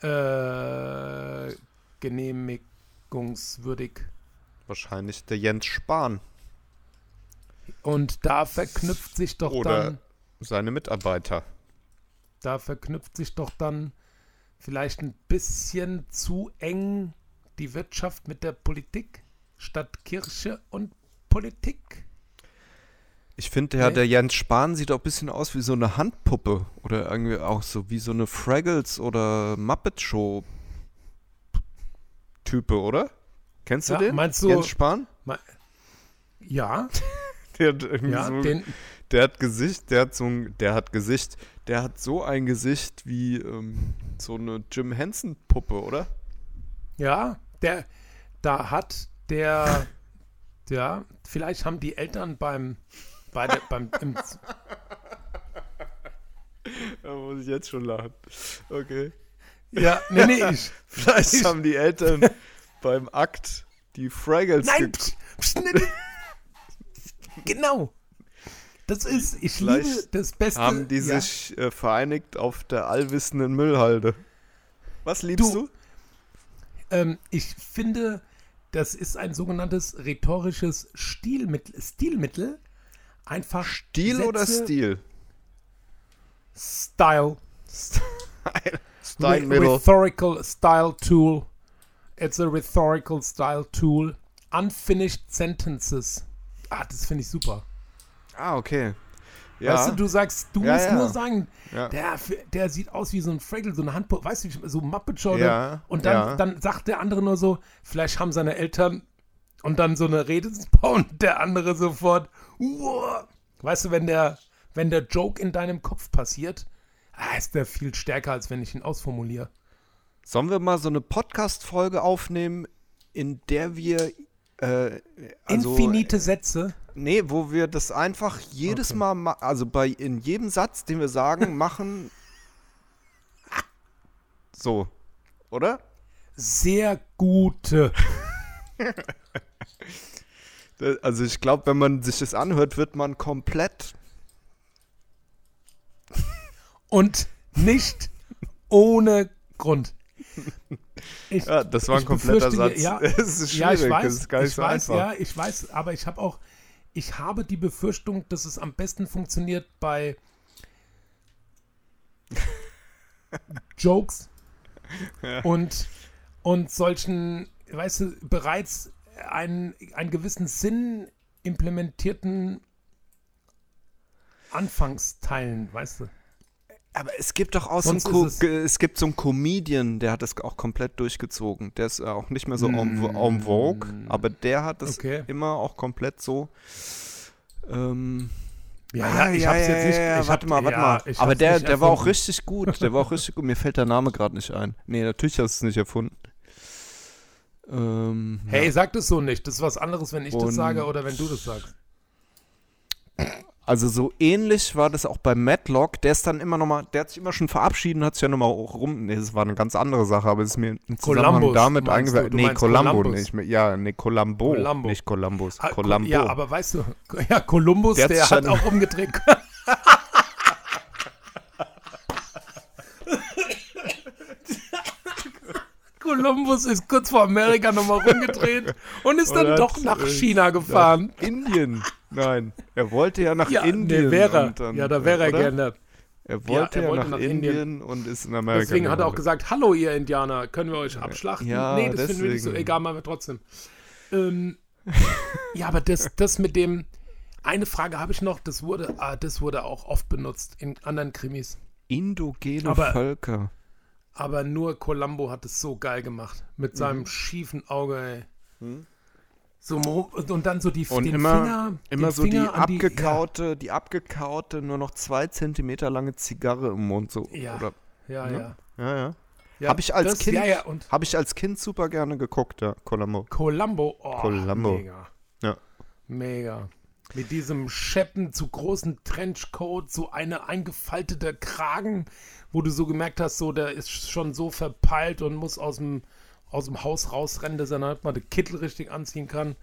äh, genehmigungswürdig? Wahrscheinlich der Jens Spahn Und da verknüpft sich doch oder dann, seine Mitarbeiter. da verknüpft sich doch dann vielleicht ein bisschen zu eng die Wirtschaft mit der Politik statt Kirche und Politik. Ich finde ja, Nee. der Jens Spahn sieht auch ein bisschen aus wie so eine Handpuppe oder irgendwie auch so wie so eine Fraggles oder Muppet Show Type, oder? Kennst du Ja, den? meinst du- Jens Spahn? Ja, Der hat irgendwie ja, so, den, der hat Gesicht, der hat so ein, der hat Gesicht, der hat so ein Gesicht wie ähm, so eine Jim Henson Puppe, oder? ja, der, da hat der, ja, vielleicht haben die Eltern beim, bei der, beim, im, Da muss ich jetzt schon lachen. Okay. ja, nee, nee, ich, Vielleicht Ich- haben die Eltern beim Akt die Fraggles nein, pst, pst, nee, nee. genau, das ist, ich Vielleicht liebe das Beste. haben die ja. sich äh, vereinigt auf der allwissenden Müllhalde. Was liebst Du- du? Ähm, ich finde, das ist ein sogenanntes rhetorisches Stilmittel. Stilmittel. Einfach Stil oder Sätze- Stil? Style. Style Middle. rhetorical style tool. It's a rhetorical style tool. Unfinished sentences. Ah, das finde ich super. Ah, okay. Ja. Weißt du, du sagst, du Ja, musst ja. nur sagen, der, der sieht aus wie so ein Fraggle, so eine Handpuppe, weißt du, so Muppet Show. ne? Und dann, dann sagt der andere nur so, vielleicht haben seine Eltern und dann so eine Rede und der andere sofort, "Uah." weißt du, wenn der, wenn der Joke in deinem Kopf passiert, ah, ist der viel stärker, als wenn ich ihn ausformuliere. Sollen wir mal so eine Podcast-Folge aufnehmen, in der wir äh, also, Infinite Sätze. Nee, wo wir das einfach jedes Okay. Mal, ma also bei in jedem Satz, den wir sagen, machen. So, oder? Sehr gute. Da- Also ich glaube, wenn man sich das anhört, wird man komplett. Und nicht ohne Grund. Ich, Ja, das war ein kompletter Satz. ja, Es ist ja, schwierig, ich weiß, das ist gar nicht ich so weiß, einfach. ja, ich weiß, aber ich habe auch, ich habe die Befürchtung, dass es am besten funktioniert bei Jokes und, und solchen, weißt du, bereits einen, einen gewissen Sinn implementierten Anfangsteilen, weißt du? Aber es gibt doch auch so einen, es- gibt so einen Comedian, der hat das auch komplett durchgezogen. Der ist auch nicht mehr so en, vo- en vogue, aber der hat das Mm. Okay. immer auch komplett so. Ähm, Ja, ah, ja, ich hab's jetzt nicht. ja, warte hab- mal, warte ja, mal. Aber der, der war auch richtig gut. Der war auch richtig gut. Mir fällt der Name gerade nicht ein. Nee, natürlich hast du es nicht erfunden. Ähm, Hey, sag das so nicht. Das ist was anderes, wenn ich Und- das sage oder wenn du das sagst. Also so ähnlich war das auch bei Matlock. Der ist dann immer noch mal, der hat sich immer schon verabschiedet hat sich ja noch mal auch rum. Nee, das war eine ganz andere Sache, aber es ist mir im Zusammenhang Columbus, damit eingefallen. Nee, Columbo Columbus. nicht mehr. Ja, nee, Columbo, Columbo. nicht Columbus. Ah, Columbo. Ja, aber weißt du, ja, Kolumbus, Der der, hat auch umgedreht. Kolumbus ist kurz vor Amerika nochmal rumgedreht und ist dann doch nach äh, China gefahren. Indien. Nein, er wollte ja nach Ja, Indien. wäre dann- Ja, da wäre er gerne. Er wollte ja, er wollte nach, nach Indien, Indien. und ist in Amerika. Deswegen hat er auch gesagt, hallo ihr Indianer, können wir euch abschlachten? Ja, nee, das finden wir nicht so, deswegen. egal, machen wir trotzdem. Ähm, ja, aber das, das mit dem, eine Frage habe ich noch, das wurde, ah, das wurde auch oft benutzt in anderen Krimis. Indogene Aber- Völker. Aber nur Columbo hat es so geil gemacht. Mit seinem Mhm. schiefen Auge, ey. So, und dann so die, Und den immer, Finger. immer den so Finger die an die- abgekaute, die abgekaute, nur noch zwei Zentimeter lange Zigarre im Mund. So. Ja. Oder, Ja, ja. Ne? ja. ja, ja. ja Hab ich als das, Kind- Ja, ja, Habe ich als Kind super gerne geguckt, ja, Columbo. Columbo, oh, Columbo. mega. Ja. Mega. Mit diesem Scheppen zu großen Trenchcoat, so eine eingefaltete Kragen, wo du so gemerkt hast, so der ist schon so verpeilt und muss aus dem, aus dem Haus rausrennen, dass er dann halt mal den Kittel richtig anziehen kann.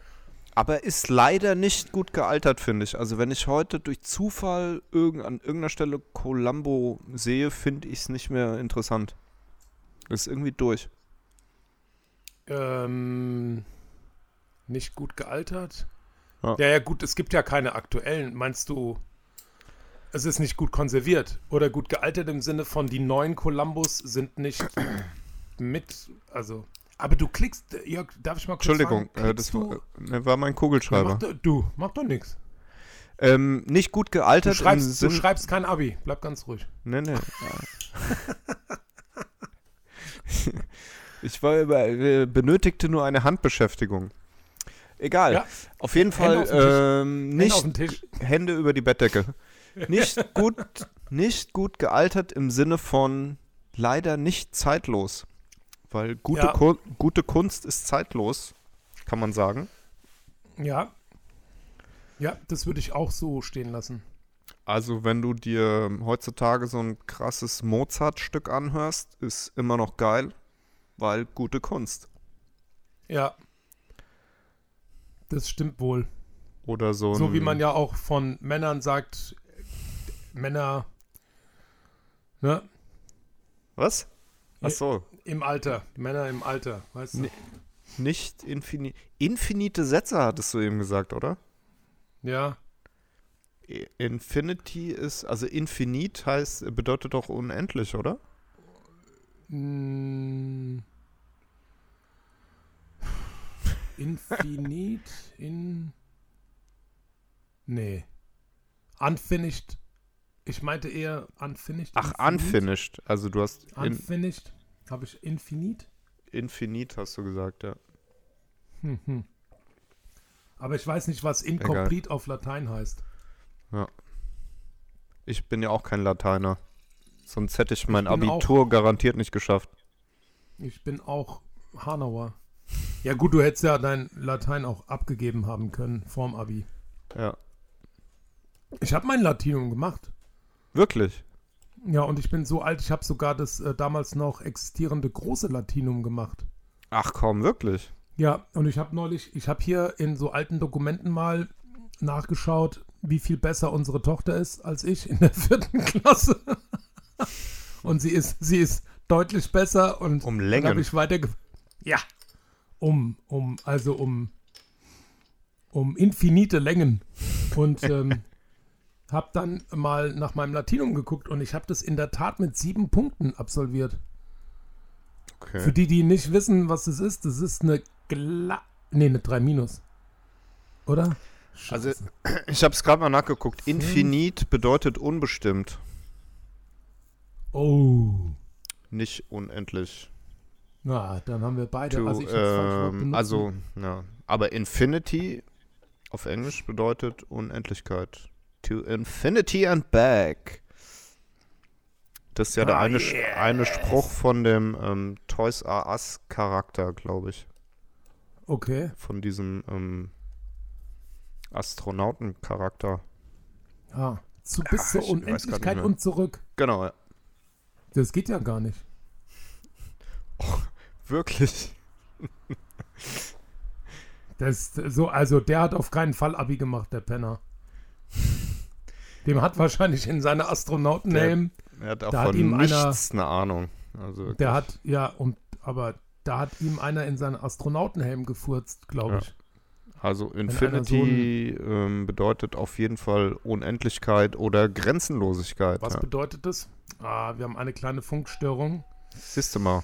Aber ist leider nicht gut gealtert, finde ich. Also wenn ich heute durch Zufall irgend, an irgendeiner Stelle Columbo sehe, finde ich es nicht mehr interessant. Ist irgendwie durch. Ähm, nicht gut gealtert? Ja. Ja. ja, gut, es gibt ja keine aktuellen. Meinst du, es ist nicht gut konserviert oder gut gealtert im Sinne von die neuen Columbus sind nicht mit, also. Aber du klickst, Jörg, darf ich mal kurz Entschuldigung, fragen, äh, das war, du, äh, ne, war mein Ja, Kugelschreiber. mach, doch- du, mach doch nichts. ähm, nicht gut Du gealtert im schreibst, du schreibst kein Abi, bleib ganz ruhig. Nee, nee. ich war über, äh, benötigte nur eine Handbeschäftigung. Egal. Ja. Auf jeden Hände Fall ähm, Hände nicht Tisch. Hände über die Bettdecke. Nicht gut, nicht gut gealtert im Sinne von leider nicht zeitlos. Weil gute, Ja. Ku gute Kunst ist zeitlos, kann man sagen. Ja. Ja, das würde ich auch so stehen lassen. Also wenn du dir heutzutage so ein krasses Mozart-Stück anhörst, ist immer noch geil, weil gute Kunst. Ja. Das stimmt wohl. Oder so, So wie man ja auch von Männern sagt, Männer, ne, Was? Ach so, im Alter, Männer im Alter, weißt du? Nee. nicht infini infinite Sätze hattest du eben gesagt, oder? Ja, Infinity ist, also infinit heißt, bedeutet doch unendlich, oder? mm, Infinit, in, nee, unfinished, ich meinte eher unfinished. Ach, infinite. unfinished. Also du hast in, Unfinished, habe ich infinit? infinit, hast du gesagt, ja. Hm, hm. Aber ich weiß nicht, was incomplete auf Latein heißt. Ich bin ja auch kein Lateiner. Sonst hätte ich mein auch- Abitur garantiert nicht geschafft. Ich bin auch Hanauer. Ja gut, du hättest ja dein Latein auch abgegeben haben können vorm Abi. Ja. Ich habe mein Latinum gemacht. Wirklich? Ja, und ich bin so alt, ich habe sogar das äh, damals noch existierende große Latinum gemacht. Ach komm, wirklich? Ja, und ich habe neulich, ich habe hier in so alten Dokumenten mal nachgeschaut, wie viel besser unsere Tochter ist als ich in der vierten Klasse. und sie ist, sie ist deutlich besser und Um Längen. habe ich weiter. Ja, um, um, also um um infinite Längen. Und ähm, habe dann mal nach meinem Latinum geguckt und ich habe das in der Tat mit sieben Punkten absolviert. Für Okay. die, die nicht wissen, was das ist, das ist eine Gla... Nee, eine 3 minus. Oder? Also, Scheiße. ich habe es gerade mal nachgeguckt. Infinit bedeutet unbestimmt, Oh. nicht unendlich. Na, dann haben wir beide. To, also, ich hab's falsch ähm, benutzt. also, ja. Aber Infinity auf Englisch bedeutet Unendlichkeit. To infinity and back. Das ist ja der Ah, eine, Sch- yes. eine Spruch von dem ähm, Toys R Us Charakter, glaube ich. Okay. Von diesem ähm, Astronauten-Charakter. Ah, zu, bis Ach, zur Unendlichkeit und zurück. Genau, ja. Das geht ja gar nicht. Wirklich. Das, so, also der hat auf keinen Fall Abi gemacht, der Penner. Dem hat wahrscheinlich in seiner Astronautenhelm, Er hat auch Da hat von ihm einer- nichts eine Ahnung. Also der hat, ja, und aber da hat ihm einer in seinen Astronautenhelm gefurzt, glaube Ja. ich. Also einer Infinity ähm, bedeutet auf jeden Fall Unendlichkeit oder Grenzenlosigkeit. Was Ja. bedeutet das? Ah, wir haben eine kleine Funkstörung. Siehst du mal.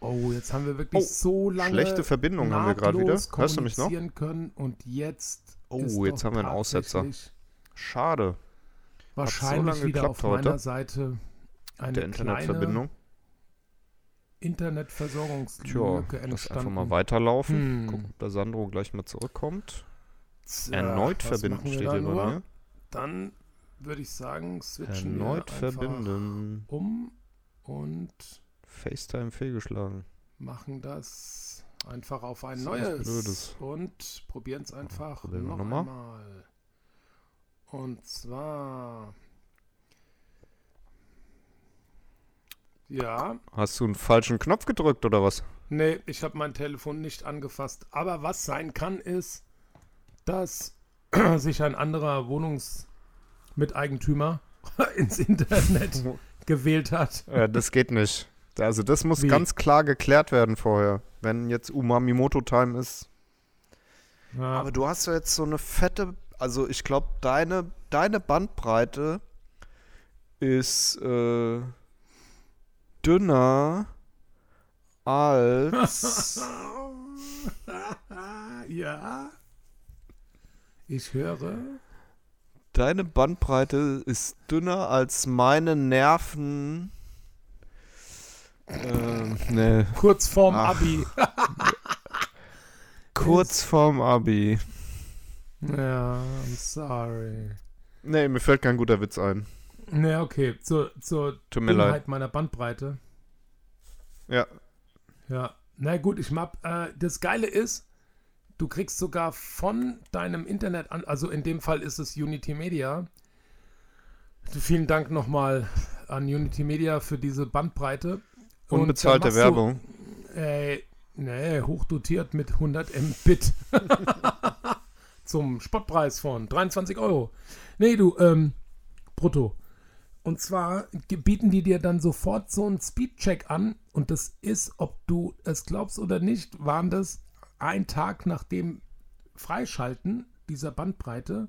Oh, jetzt haben wir wirklich Oh, so lange Schlechte Verbindung haben wir gerade wieder. Hörst du mich noch? können und jetzt Oh, jetzt haben wir einen Aussetzer. Schade. Wahrscheinlich lange wieder auf heute, meiner Seite eine Der Internetverbindung. Internetversorgungslücke Tja, lass einfach entstanden. mal weiterlaufen. Hm. Gucken, ob der Sandro gleich mal zurückkommt. Tja, Erneut verbinden steht hier bei nur? mir. Dann würde ich sagen, switchen Erneut wir verbinden. um und FaceTime fehlgeschlagen. machen das einfach auf ein neues Blödes. und probieren es einfach wir noch nochmal. einmal. Und zwar ja, Hast du einen falschen Knopf gedrückt oder was? nee, ich habe mein Telefon nicht angefasst. Aber was sein kann, ist, dass sich ein anderer Wohnungsmiteigentümer ins Internet gewählt hat. Ja, das geht nicht. Also das muss Wie? ganz klar geklärt werden vorher. Wenn jetzt Umamimoto-Time ist. Ja, Aber du hast ja jetzt so eine fette, also ich glaube, deine, deine Bandbreite ist äh, dünner als. ja. Ich höre. deine Bandbreite ist dünner als meine Nerven. Ähm, ne, Kurz vorm Ach. Abi. kurz vorm Abi. Ja, I'm sorry. Ne, mir fällt kein guter Witz ein. Ne, okay. Zur, zur. Dünnheit meiner Bandbreite. Ja, Ja. Na gut, ich mag. Äh, das Geile ist, du kriegst sogar von deinem Internet an, also in dem Fall ist es Unity Media. Vielen Dank nochmal an Unity Media für diese Bandbreite. Und, äh, unbezahlte machst du- Werbung. Äh, nee, hochdotiert mit 100 Mbit. Zum Spottpreis von 23 Euro. Nee, du, ähm, brutto. Und zwar bieten die dir dann sofort so einen Speedcheck an. Und das ist, ob du es glaubst oder nicht, waren das ein Tag nach dem Freischalten dieser Bandbreite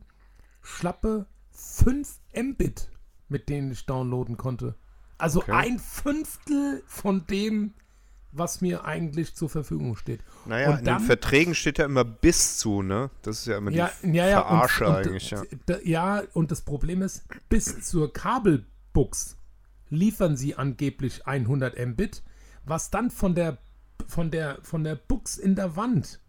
schlappe 5 Mbit, mit denen ich downloaden konnte. Also Okay. ein Fünftel von dem, was mir eigentlich zur Verfügung steht. Naja, Und in dann- den Verträgen steht ja immer bis zu, ne? Das ist ja immer Ja, die ja, ja, Verarsche und, eigentlich, ja. und, d- ja, und das Problem ist, bis zur Kabelbuchs liefern sie angeblich 100 Mbit, was dann von der, von der, von der Buchs in der Wand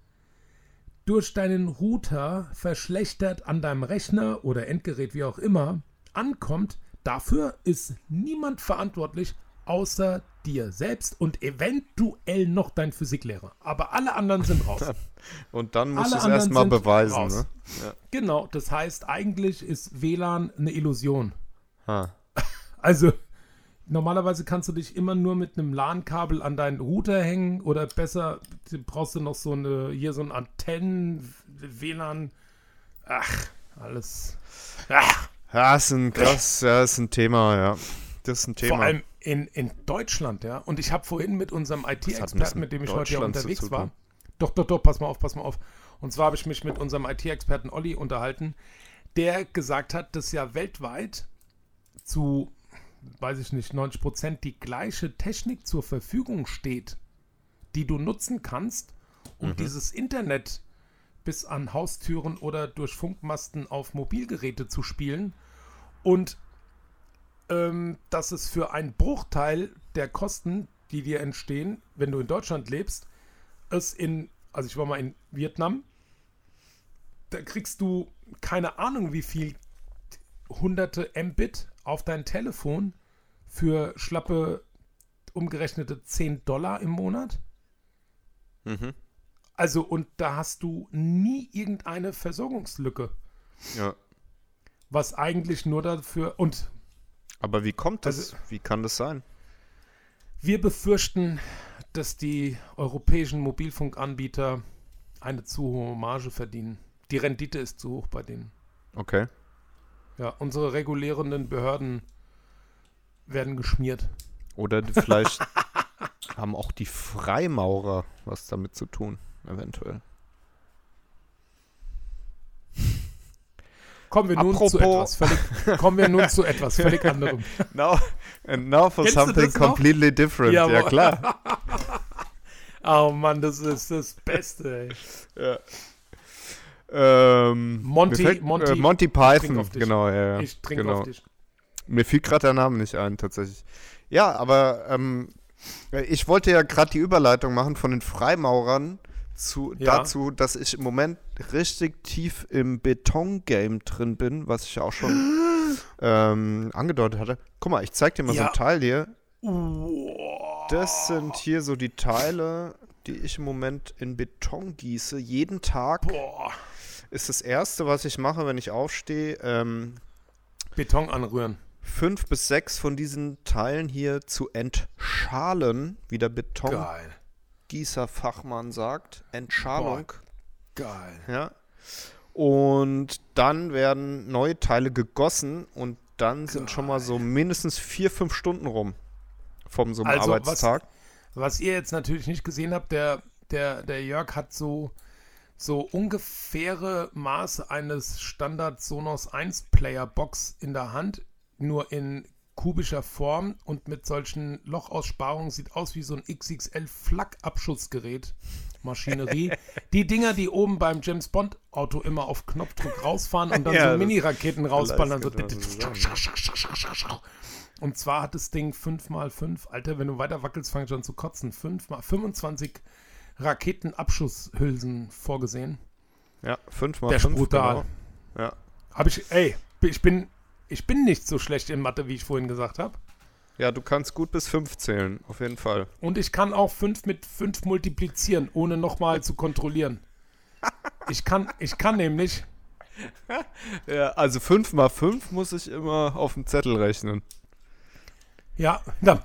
durch deinen Router verschlechtert an deinem Rechner oder Endgerät, wie auch immer, ankommt, dafür ist niemand verantwortlich außer dir selbst und eventuell noch dein Physiklehrer. Aber alle anderen sind raus. Und dann musst du es erstmal beweisen, ne? Ja. Genau, das heißt, eigentlich ist WLAN eine Illusion. Ha. Also, normalerweise kannst du dich immer nur mit einem LAN-Kabel an deinen Router hängen oder besser brauchst du noch so eine, hier so ein Antennen-WLAN. Ach, alles. Ach, Ja, ist ein krass, ja, ist ein Thema, ja. Das ist ein Thema. vor allem in, in Deutschland, ja. Und ich habe vorhin mit unserem IT-Experten, mit dem ich heute ja unterwegs war. Doch, doch, doch, pass mal auf, pass mal auf. Und zwar habe ich mich mit unserem IT-Experten Olli unterhalten, der gesagt hat, dass ja weltweit zu, weiß ich nicht, 90 Prozent die gleiche Technik zur Verfügung steht, die du nutzen kannst, um dieses Internet bis an Haustüren oder durch Funkmasten auf Mobilgeräte zu spielen. Und ähm, dass es für einen Bruchteil der Kosten, die dir entstehen, wenn du in Deutschland lebst, es in, also ich war mal in Vietnam, da kriegst du keine Ahnung, wie viel hunderte Mbit auf dein Telefon für schlappe umgerechnete 10 Dollar im Monat. Mhm. Also, und da hast du nie irgendeine Versorgungslücke, Ja. was eigentlich nur dafür, und Aber wie kommt das? Also- wie kann das sein? Wir befürchten, dass die europäischen Mobilfunkanbieter eine zu hohe Marge verdienen. Die Rendite ist zu hoch bei denen. Okay. Ja, unsere regulierenden Behörden werden geschmiert. Oder vielleicht haben auch die Freimaurer was damit zu tun, eventuell. Kommen wir nun zu etwas völlig, kommen wir nun zu etwas völlig anderem. Now, and now for Kennst du something completely different. Ja, Jawohl. klar. Oh Mann, das ist das Beste. Ey. Ähm, Monty- fällt, Monty- äh, Monty Python, auf dich. genau, ja, ja. Ich trinke genau. auf dich. Mir fiel gerade der Name nicht ein, tatsächlich. Ja, aber ähm, ich wollte ja gerade die Überleitung machen von den Freimaurern zu, Ja. dazu, dass ich im Moment richtig tief im Beton-Game drin bin, was ich ja auch schon ähm, angedeutet hatte. Guck mal, ich zeig dir mal so Ja. ein Teil hier. Das sind hier so die Teile, die ich im Moment in Beton gieße. Jeden Tag Boah. ist das Erste, was ich mache, wenn ich aufstehe, ähm, Beton anrühren. fünf bis sechs von diesen Teilen hier zu entschalen, wie der Geil. Betongießer-Fachmann sagt. Entschalung. Geil. Ja. Und dann werden neue Teile gegossen und dann sind schon mal so mindestens vier, fünf Stunden rum vom so einem Also, was- Arbeitstag. Was ihr jetzt natürlich nicht gesehen habt, der, der, der Jörg hat so, so ungefähre Maße eines Standard Sonos 1 Player Box in der Hand, nur in kubischer Form und mit solchen Lochaussparungen sieht aus wie so ein XXL Flak-Abschussgerät. Maschinerie. die Dinger, die oben beim James Bond Auto immer auf Knopfdruck rausfahren und dann Ja, so Mini-Raketen rausballern. So. Und zwar hat das Ding 5x5, Alter, wenn du weiter wackelst, fang ich schon zu kotzen. 5x 25 Raketenabschusshülsen vorgesehen. Ja, fünf mal Der ist brutal. Genau. Ja. Habe ich, ey, ich bin, ich bin nicht so schlecht in Mathe, wie ich vorhin gesagt habe. ja, du kannst gut bis fünf zählen, auf jeden Fall. Und ich kann auch 5 mit 5 multiplizieren, ohne nochmal zu kontrollieren. Ich kann, ich kann nämlich, Ja, also fünf mal fünf muss ich immer auf dem Zettel rechnen. ja, da,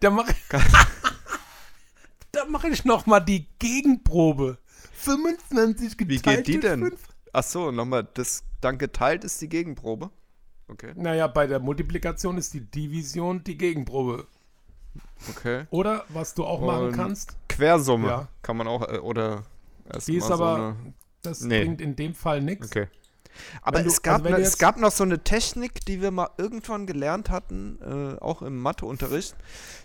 da mache da mach ich nochmal die Gegenprobe. 25 geteilt Wie geht die denn? 5. Ach so, nochmal, das dann geteilt ist die Gegenprobe. Okay. Naja, bei der Multiplikation ist die Division die Gegenprobe. Okay. Oder was du auch machen Und kannst, Quersumme Ja. kann man auch, äh, oder die ist mal so aber, eine- das Nee. bringt in dem Fall nichts. Okay. Aber du- es, gab also ne, du es gab noch so eine Technik, die wir mal irgendwann gelernt hatten, äh, auch im Matheunterricht,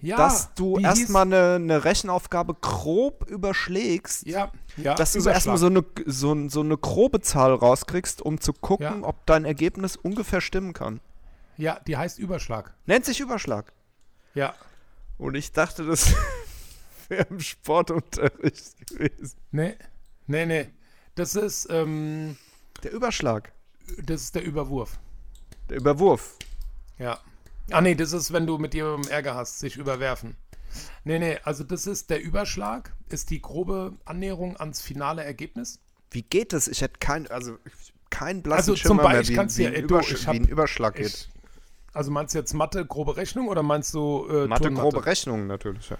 Ja, dass du erstmal eine, eine Rechenaufgabe grob überschlägst, Ja, ja. dass du erstmal so eine, so, so eine grobe Zahl rauskriegst, um zu gucken, ob dein Ergebnis ungefähr stimmen kann. Ja, die heißt Überschlag. Nennt sich Überschlag. Ja. Und ich dachte, das wäre im Sportunterricht gewesen. Nee, nee, nee. Das ist, ähm, Der Überschlag. das ist der Überwurf. Der Überwurf. Ja. Ah, nee, das ist, wenn du mit jemandem Ärger hast, sich überwerfen. Nee, nee, also das ist der Überschlag, ist die grobe Annäherung ans finale Ergebnis. Wie geht das? Ich hätte kein, also kein blassen Also zum Schimmer Beispiel, mehr, wie, wie, dir- ein du, ich wie hab- ein Überschlag geht. Ich, also meinst du jetzt Mathe, grobe Rechnung oder meinst du äh, Mathe, Turnmatte? grobe Rechnung natürlich. Ja.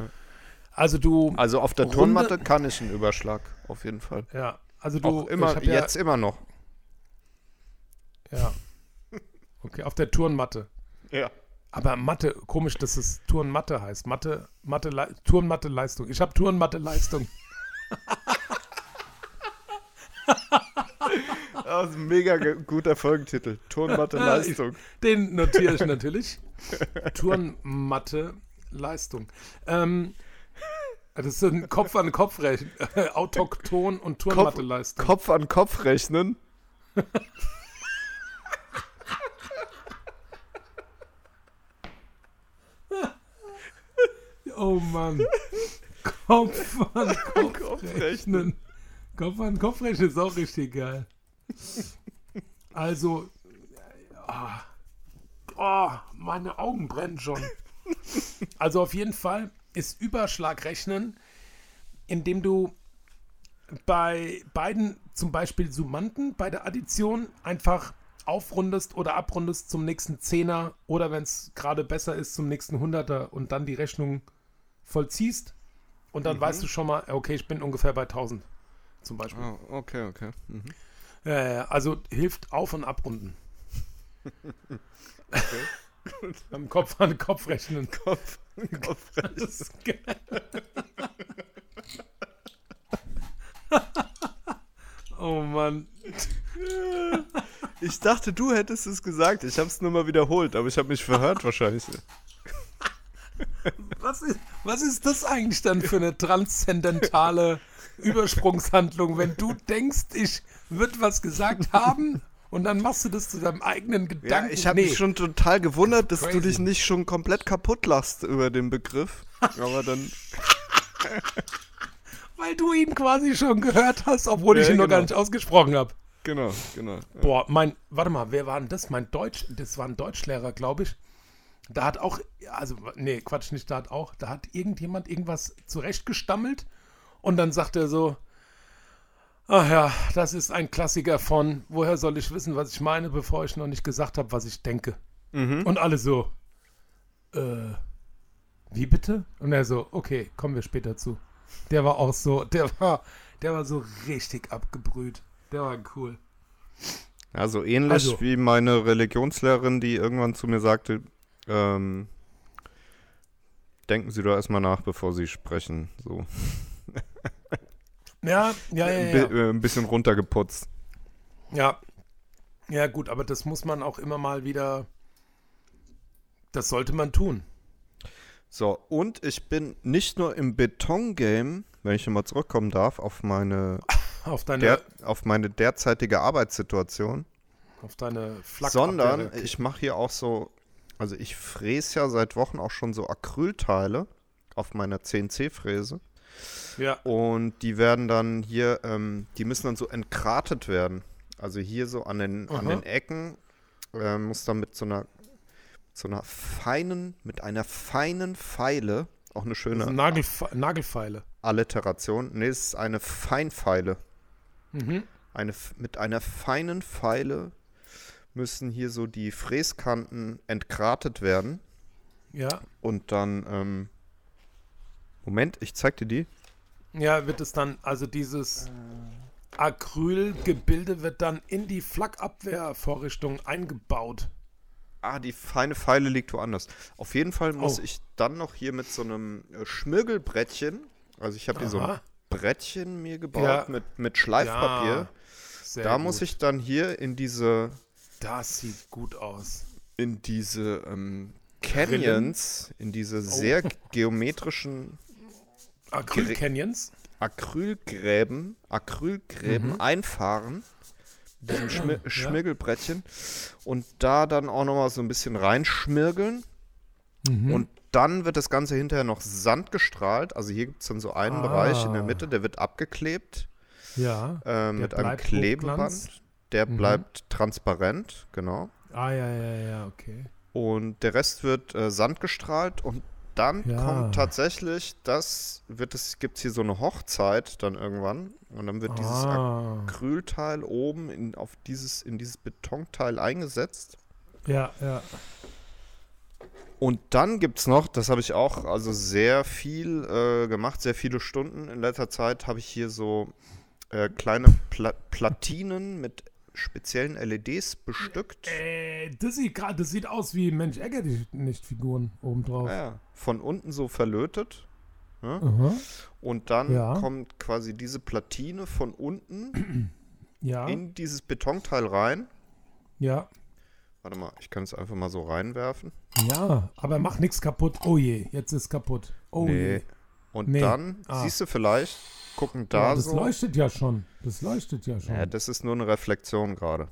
Also du, Also auf der Runde- Turnmatte kann ich einen Überschlag, auf jeden Fall. ja, also du, Auch immer, ich hab ja, jetzt immer noch. Ja. Okay, auf der Turnmatte. Ja. Aber Mathe, komisch, dass es Turnmatte heißt. Mathe, Mathe, Lei- Turnmatte Leistung. Ich habe Turnmatte Leistung. Das ist ein mega guter Folgentitel. Turnmatte Leistung. Den notiere ich natürlich. Turnmatte Leistung. Ähm, das ist ein Kopf an Kopf rechnen. Autochton und Turnmatte Leistung. Kopf an Kopf rechnen. Oh Mann. Kopf an Kopf, Kopf rechnen. Kopf an Kopf rechnen ist auch richtig geil. Also, ah, oh, meine Augen brennen schon. Also auf jeden Fall ist Überschlagrechnen, indem du bei beiden zum Beispiel Summanden bei der Addition einfach aufrundest oder abrundest zum nächsten Zehner oder wenn es gerade besser ist zum nächsten Hunderter und dann die Rechnung vollziehst und dann weißt du schon mal, okay, ich bin ungefähr bei 1000 zum Beispiel. Oh, okay, okay. Mhm. Ja, also hilft auf und abrunden. Am Kopf an Kopf rechnen. Kopf an Kopf rechnen. oh Mann. Ich dachte, du hättest es gesagt. Ich habe es nur mal wiederholt, aber ich habe mich verhört wahrscheinlich. Was ist, was ist das eigentlich dann für eine transzendentale Übersprungshandlung, wenn du denkst, ich würde was gesagt haben und dann machst du das zu deinem eigenen Ja, Gedanken? ich habe Nee. mich schon total gewundert, dass du Crazy. dich nicht schon komplett kaputt lachst über den Begriff. Aber dann. Weil du ihn quasi schon gehört hast, obwohl ich Ja, ihn noch gar genau. nicht ausgesprochen habe. Genau, genau. Boah, mein, warte mal, wer war denn das? Mein Deutsch, das war ein Deutschlehrer, glaube ich. Da hat auch, also, nee, Quatsch, nicht da hat auch, da hat irgendjemand irgendwas zurechtgestammelt und dann sagt er so, ach ja, das ist ein Klassiker von, woher soll ich wissen, was ich meine, bevor ich noch nicht gesagt habe, was ich denke. Und alle so, äh, wie bitte? Und er so, okay, kommen wir später zu. Der war auch so, der war, der war so richtig abgebrüht. Der war cool. Ja, so ähnlich Also- wie meine Religionslehrerin, die irgendwann zu mir sagte, ähm, denken Sie doch erstmal nach, bevor Sie sprechen. So Ja, ja, ja, ein, ja. bi äh, ein bisschen runtergeputzt. Ja. Ja, gut, aber das muss man auch immer mal wieder. Das sollte man tun. So, und ich bin nicht nur im Beton-Game, wenn ich nochmal zurückkommen darf, auf meine, Auf deine, der, auf meine derzeitige Arbeitssituation, auf deine Flak sondern ich mache hier auch so, also ich fräse ja seit Wochen auch schon so Acrylteile auf meiner CNC-Fräse. Ja, Und die werden dann hier, ähm, die müssen dann so entkratet werden. Also hier so an den, an den Ecken äh, muss dann mit so einer, so einer feinen, mit einer feinen Pfeile, auch eine das schöne sind Nagelfe Nagelfeile. Alliteration. Nee, es ist eine Feinpfeile. Mhm. Eine, mit einer feinen Pfeile müssen hier so die Fräskanten entgratet werden. Ja. Und dann, ähm, Moment, ich zeig dir die. Ja, wird es dann, also dieses Acrylgebilde wird dann in die Flakabwehrvorrichtung eingebaut. Ah, die feine Pfeile liegt woanders. Auf jeden Fall muss Oh. ich dann noch hier mit so einem äh, Schmirgelbrettchen, also ich habe hier so ein. Brettchen mir gebaut Ja. mit, mit Schleifpapier. Ja, da gut. muss ich dann hier in diese, Das sieht gut aus. in diese ähm, Canyons, in diese Oh. sehr geometrischen Acryl-Canyons? Acrylgräben, Acrylgräben Mhm. einfahren. Mit diesem Schmi Schmirgelbrettchen. Und da dann auch nochmal so ein bisschen reinschmirgeln. Mhm. Und dann wird das Ganze hinterher noch sandgestrahlt. Also hier gibt es dann so einen Bereich in der Ah. Mitte, der wird abgeklebt Ja. äh, mit einem Klebeband. Der Mhm. bleibt transparent, genau. Ah, ja, ja, ja, okay. Und der Rest wird äh, sandgestrahlt und dann Ja. kommt tatsächlich, das wird es, gibt es hier so eine Hochzeit dann irgendwann. Und dann wird dieses ah. Acrylteil oben in, auf dieses, in dieses Betonteil eingesetzt. Ja, ja. Und dann gibt es noch, das habe ich auch also sehr viel äh, gemacht, sehr viele Stunden in letzter Zeit, habe ich hier so äh, kleine Pla Platinen mit speziellen LEDs bestückt. Äh, das sieht gerade, das sieht aus wie Mensch ärger dich nicht Figuren obendrauf. Ja, ja, von unten so verlötet. Aha. Und dann Ja. kommt quasi diese Platine von unten Ja, in dieses Betonteil rein. ja, Warte mal, ich kann es einfach mal so reinwerfen. ja, aber mach nichts kaputt. Oh je, jetzt ist kaputt. Oh je. Und Nee. dann Ah. siehst du vielleicht, gucken Ja, da das so. leuchtet ja schon. Das leuchtet ja schon. Ja, das ist nur eine Reflexion gerade.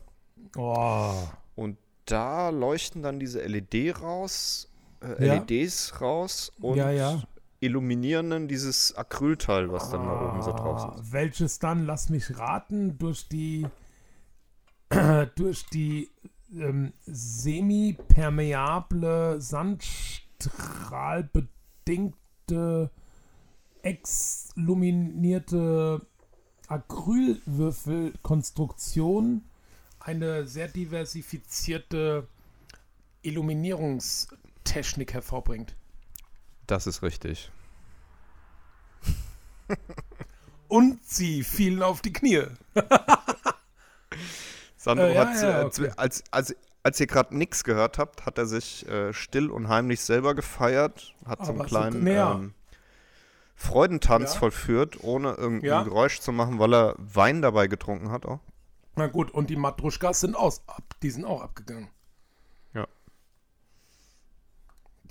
oh. Und da leuchten dann diese LED raus, äh, Ja. LEDs raus und Ja, ja. illuminieren dann dieses Acrylteil, was dann da oben so drauf Ah, ist. Welches dann, lass mich raten, durch die durch die ähm, semipermeable, sandstrahlbedingte, exluminierte Acrylwürfelkonstruktion eine sehr diversifizierte Illuminierungstechnik hervorbringt. Das ist richtig. Und sie fielen auf die Knie. Sandro Äh, ja, hat, ja, äh, okay. als, als, als ihr gerade nichts gehört habt, hat er sich äh, still und heimlich selber gefeiert, hat so einen Aber so- kleinen na ja. ähm, Freudentanz Ja. vollführt, ohne irgendein Ja. Geräusch zu machen, weil er Wein dabei getrunken hat auch. Na gut, und die Matruschkas sind aus, ab, die sind auch abgegangen. Ja.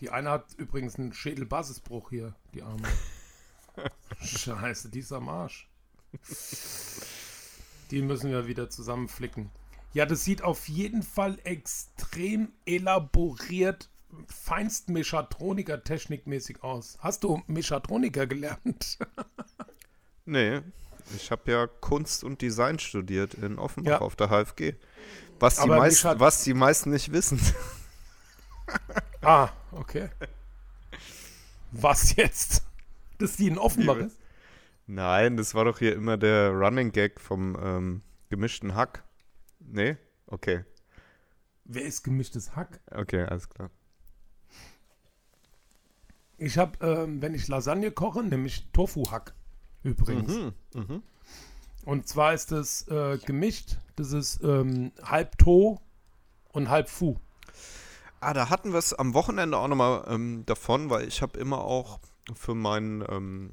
Die eine hat übrigens einen Schädelbasisbruch hier, die Arme. Scheiße, die ist am Arsch. Die müssen wir wieder zusammenflicken. Ja, das sieht auf jeden Fall extrem elaboriert, feinst Mechatroniker-technikmäßig aus. Hast du Mechatroniker gelernt? Nee, ich habe ja Kunst und Design studiert in Offenbach Ja. auf der HFG. Was die, hat- was die meisten nicht wissen. Ah, okay. Was jetzt? Dass die in Offenbach ist? Nein, das war doch hier immer der Running Gag vom ähm, gemischten Hack. Nee? Okay, Wer ist gemischtes Hack? okay, alles klar. Ich habe, ähm, wenn ich Lasagne koche, nämlich Tofu-Hack übrigens. Mhm. Und zwar ist es äh, gemischt. Das ist ähm, halb To und halb Fu. Ah, da hatten wir es am Wochenende auch nochmal ähm, davon, weil ich habe immer auch für meinen, ähm,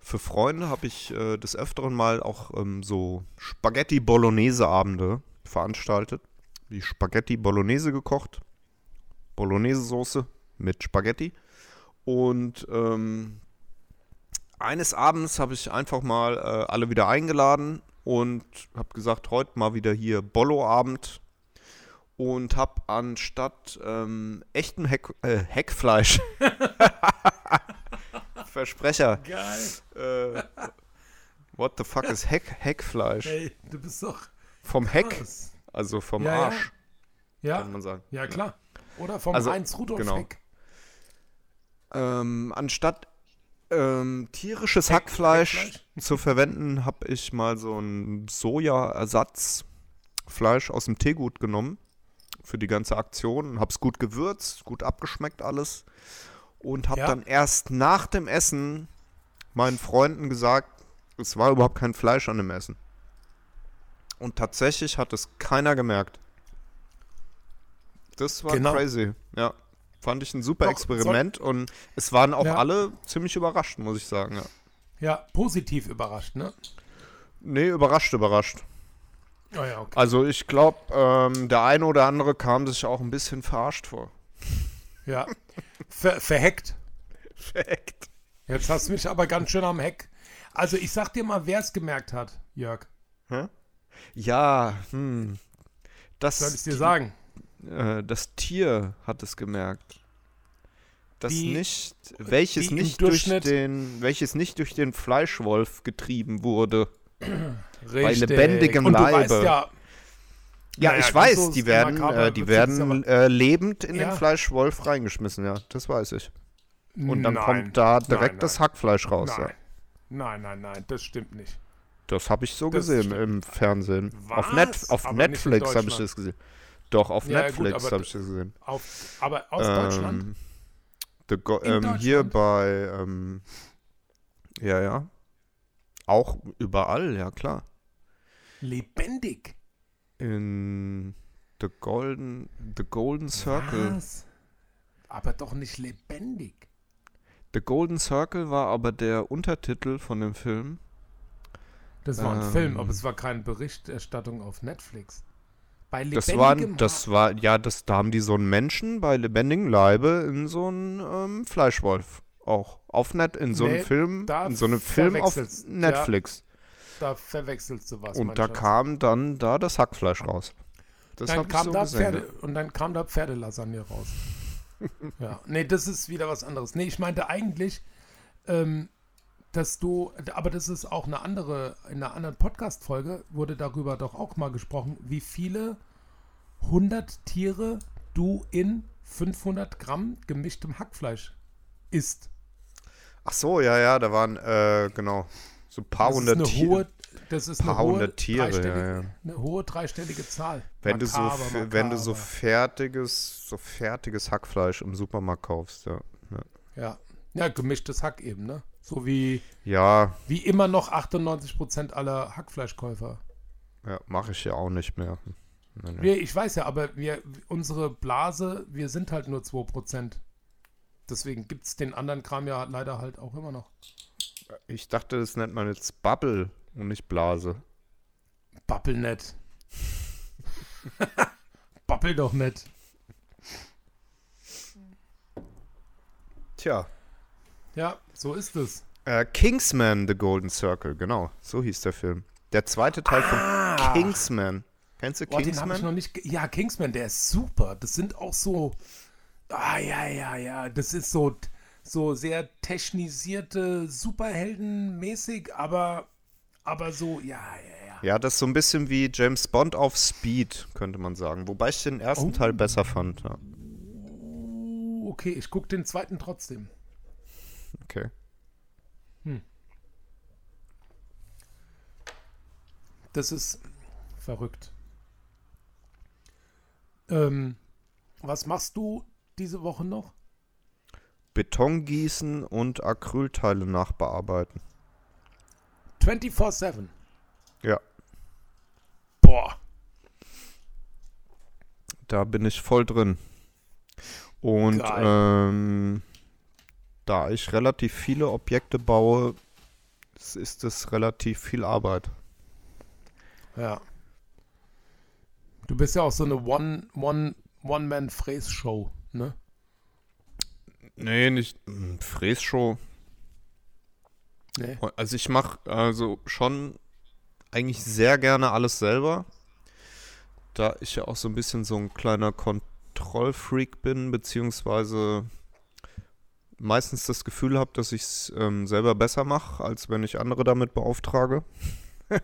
für Freunde habe ich äh, des Öfteren mal auch ähm, so Spaghetti Bolognese Abende veranstaltet. Die Spaghetti Bolognese gekocht, Bolognese Soße mit Spaghetti und ähm, eines Abends habe ich einfach mal äh, alle wieder eingeladen und habe gesagt, heute mal wieder hier Bollo-Abend und habe anstatt ähm, echtem Heck, äh, Heckfleisch Versprecher. Geil. Äh, what the fuck ist Heck, Heckfleisch? Hey, du bist doch Vom Heck, also vom Ja, ja. Arsch, Ja, kann man sagen. ja klar. Oder vom Also, Heinz Rudolf genau. Heck. Ähm, anstatt ähm, tierisches Hackfleisch Heckfleisch? zu verwenden, habe ich mal so ein Sojaersatzfleisch aus dem Teegut genommen für die ganze Aktion. Habe es gut gewürzt, gut abgeschmeckt alles und habe Ja. dann erst nach dem Essen meinen Freunden gesagt, es war überhaupt kein Fleisch an dem Essen. Und tatsächlich hat es keiner gemerkt. Das war Genau. crazy. Ja. Fand ich ein super Doch, Experiment und es waren auch Ja. alle ziemlich überrascht, muss ich sagen. Ja. Ja, positiv überrascht, ne? Nee, überrascht, überrascht. Oh ja, okay. Also ich glaube, ähm, der eine oder andere kam sich auch ein bisschen verarscht vor. Ja. Ver verheckt. Perfekt. Jetzt hast du mich aber ganz schön am Heck. Also ich sag dir mal, wer es gemerkt hat, Jörg. Ja, hm. Das, Soll ich dir sagen? Äh, das Tier hat es gemerkt. Das Die- nicht, welches nicht durch den, welches nicht durch den Fleischwolf getrieben wurde. Richtig. lebendigem Und du weißt Leibe. ja, Ja, Naja, ich weiß, so die werden, äh, die werden äh, lebend in Ja. den Fleischwolf reingeschmissen, ja, das weiß ich. Und dann nein, kommt da direkt nein, das nein. Hackfleisch raus. Ja. Nein. nein, nein, nein, das stimmt nicht. Das habe ich so Das gesehen stimmt. im Fernsehen. Auf, Was? Net auf nicht in Netflix habe ich das gesehen. Doch, auf Ja, Netflix habe ich das gesehen. Auf, aber aus Deutschland? Ähm, the Go ähm, hier Deutschland? bei, ähm, ja, ja. Auch überall, ja klar. Lebendig. In The Golden, The Golden Circle. Was? Aber doch nicht lebendig. The Golden Circle war aber der Untertitel von dem Film. Das war ein Ähm. Film, aber es war keine Berichterstattung auf Netflix. Bei Das lebendigem war, das war, ja, das, da haben die so einen Menschen bei lebendigem Leibe in so einen ähm, Fleischwolf auch. Auf Net, in so einem Nee, Film, in so einem Film auf verwechselst- ja. Netflix. Da verwechselst du was. Und da Schatz. kam dann da das Hackfleisch raus. Das dann kam so da gesehen, Pferde, und dann kam da Pferdelasagne raus. ja, nee, das ist wieder was anderes. Nee, ich meinte eigentlich, ähm, dass du, aber das ist auch eine andere, in einer anderen Podcast-Folge wurde darüber doch auch mal gesprochen, wie viele 100 Tiere du in 500 Gramm gemischtem Hackfleisch isst. Ach so, ja, ja, da waren, äh, genau, so ein paar hundert Tiere. das ist paar eine hohe, hundert Tiere, ja, ja. eine hohe dreistellige Zahl. Wenn du, so, Makaber, wenn du so makaber. fertiges, so fertiges Hackfleisch im Supermarkt kaufst, ja. Ja, Ja. ja, gemischtes Hack eben, ne? So wie, ja, wie immer noch 98% aller Hackfleischkäufer. ja mache ich ja auch nicht mehr. Nee, nee. Wir, ich weiß ja, aber wir, unsere Blase, wir sind halt nur 2%. Deswegen gibt es den anderen Kram ja leider halt auch immer noch. Ich dachte, das nennt man jetzt Bubble und nicht Blase. Babbel nicht. Babbel doch nicht. Tja. Ja, so ist es. Äh, Kingsman, The Golden Circle, genau, so hieß der Film. Der zweite Teil von Kingsman. Kennst du Boah, den habe ich Kingsman? noch nicht. Ja, Kingsman, der ist super. Das sind auch so. Ah, ja, ja, ja. Das ist so, so sehr technisierte Superheldenmäßig, aber, aber so, ja, ja, ja. Ja, das ist so ein bisschen wie James Bond auf Speed, könnte man sagen. Wobei ich den ersten Oh. Teil besser fand. Ja. Okay, ich gucke den zweiten trotzdem. Okay. Das ist verrückt. Ähm, was machst du diese Woche noch? Beton gießen und Acrylteile nachbearbeiten. 24-7. Ja, Boah. da bin ich voll drin. Und Geil. ähm, da ich relativ viele Objekte baue, ist es relativ viel Arbeit. Ja. Du bist ja auch so eine One, One, One-Man-Fräs-Show, ne? Nee, nicht mh, Frässhow. Nee. Also ich mache also schon eigentlich sehr gerne alles selber. Da ich ja auch so ein bisschen so ein kleiner Kontrollfreak bin, beziehungsweise meistens das Gefühl habe, dass ich es ähm, selber besser mache, als wenn ich andere damit beauftrage.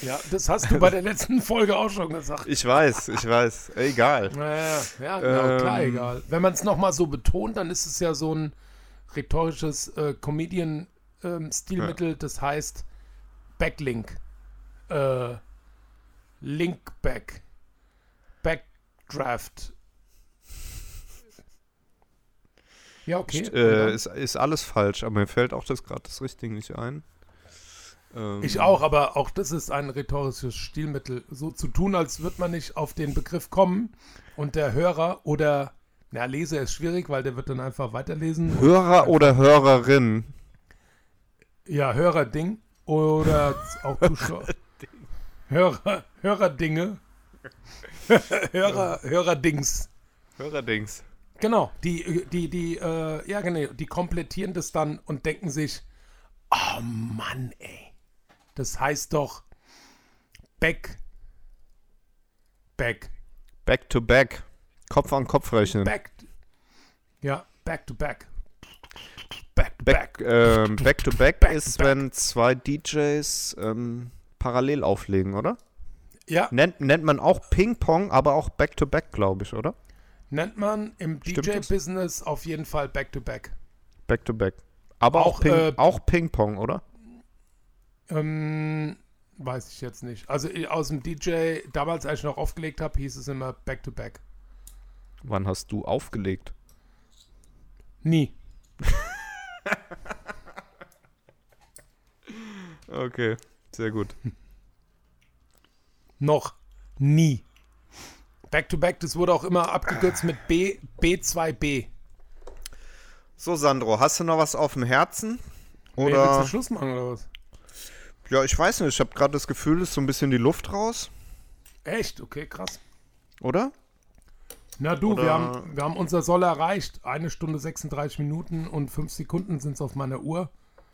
Ja, das hast du bei der letzten Folge auch schon gesagt. Ich weiß, ich weiß. Egal. Naja, ja, genau, klar, Ähm. egal. Wenn man es nochmal so betont, dann ist es ja so ein rhetorisches äh, Comedian-Stilmittel, das heißt Backlink, äh, Linkback, Backdraft. Ja, okay. Äh, ist, ist alles falsch, aber mir fällt auch das gerade das Richtige nicht ein. Ähm, Ich auch, aber auch das ist ein rhetorisches Stilmittel. So zu tun, als würde man nicht auf den Begriff kommen und der Hörer oder, na, Leser ist schwierig, weil der wird dann einfach weiterlesen. Hörer oder Hörerin? Ja, Hörerding oder auch Zuschauer. Hörer, Hörerdinge. Hörer, Hörerdings. Hörerdings. Genau, die, die, die, äh, ja genau, die komplettieren das dann und denken sich, oh Mann, ey. Das heißt doch Back, Back, Back to back. Kopf an Kopf rechnen. Back. Ja, Back to Back. Back to Back, Back. ähm, back to back, Back ist, back. wenn zwei DJs ähm, parallel auflegen, oder? Ja, Nennt, nennt man auch Ping-Pong, aber auch Back to back, glaube ich, oder? Nennt man im? DJ-Business auf jeden Fall Back to Back. Back to back. Aber auch, Auch, Ping, äh, auch Ping-Pong, oder? Ähm, weiß ich jetzt nicht. Also äh, aus dem DJ, damals als ich noch aufgelegt habe, hieß es immer Back to Back. Wann hast du aufgelegt? Nie. Okay, sehr gut. Noch nie. Back to Back, das wurde auch immer abgekürzt mit B, B2B. So, Sandro, hast du noch was auf dem Herzen? Wer willst du Oder? Schluss machen oder was? Ja, ich weiß nicht. Ich habe gerade das Gefühl, es ist so ein bisschen die Luft raus, Echt? Okay, krass. oder? Na du, Oder- wir haben, wir haben unser Soll erreicht. Eine Stunde 36 Minuten und 5 Sekunden sind es auf meiner Uhr.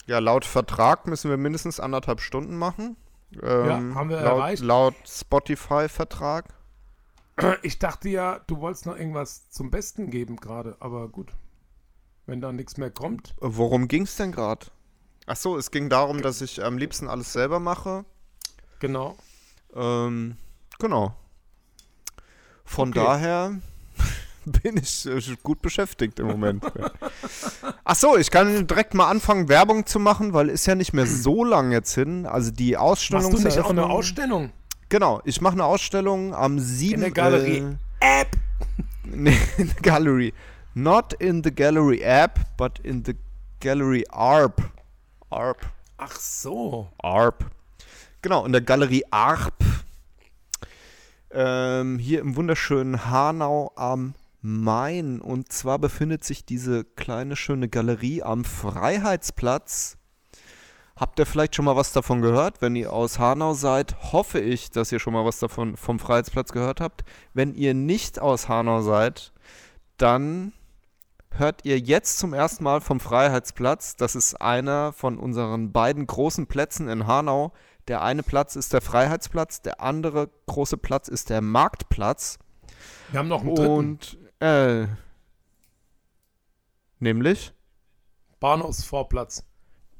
Ja, laut Vertrag müssen wir mindestens anderthalb Stunden machen. Ähm, haben wir laut, erreicht. Laut Spotify-Vertrag. Ich dachte ja, du wolltest noch irgendwas zum Besten geben gerade, aber gut. Wenn da nichts mehr kommt. Worum ging's denn gerade? Ach so, es ging darum, dass ich am liebsten alles selber mache. Genau. Ähm, genau. Von Okay. daher bin ich äh, gut beschäftigt im Moment. Ach so, ich kann direkt mal anfangen, Werbung zu machen, weil ist ja nicht mehr so lang jetzt hin. Also die Ausstellung. Machst du nicht auch eine Ausstellung? Genau, ich mache eine Ausstellung am 7. In der Galerie. Äh, App. Nee, in der Gallery. Not in the Gallery App, but in the Gallery ARP. ARP. Ach so. ARP. Genau, in der Galerie ARP. Ähm, hier im wunderschönen Hanau am Main. Und zwar befindet sich diese kleine schöne Galerie am Freiheitsplatz. Habt ihr vielleicht schon mal was davon gehört? Wenn ihr aus Hanau seid, hoffe ich, dass ihr schon mal was davon vom Freiheitsplatz gehört habt. Wenn ihr nicht aus Hanau seid, dann hört ihr jetzt zum ersten Mal vom Freiheitsplatz. Das ist einer von unseren beiden großen Plätzen in Hanau. Der eine Platz ist der Freiheitsplatz, der andere große Platz ist der Marktplatz. Wir haben noch einen dritten. Und, äh, nämlich Bahnhofsvorplatz.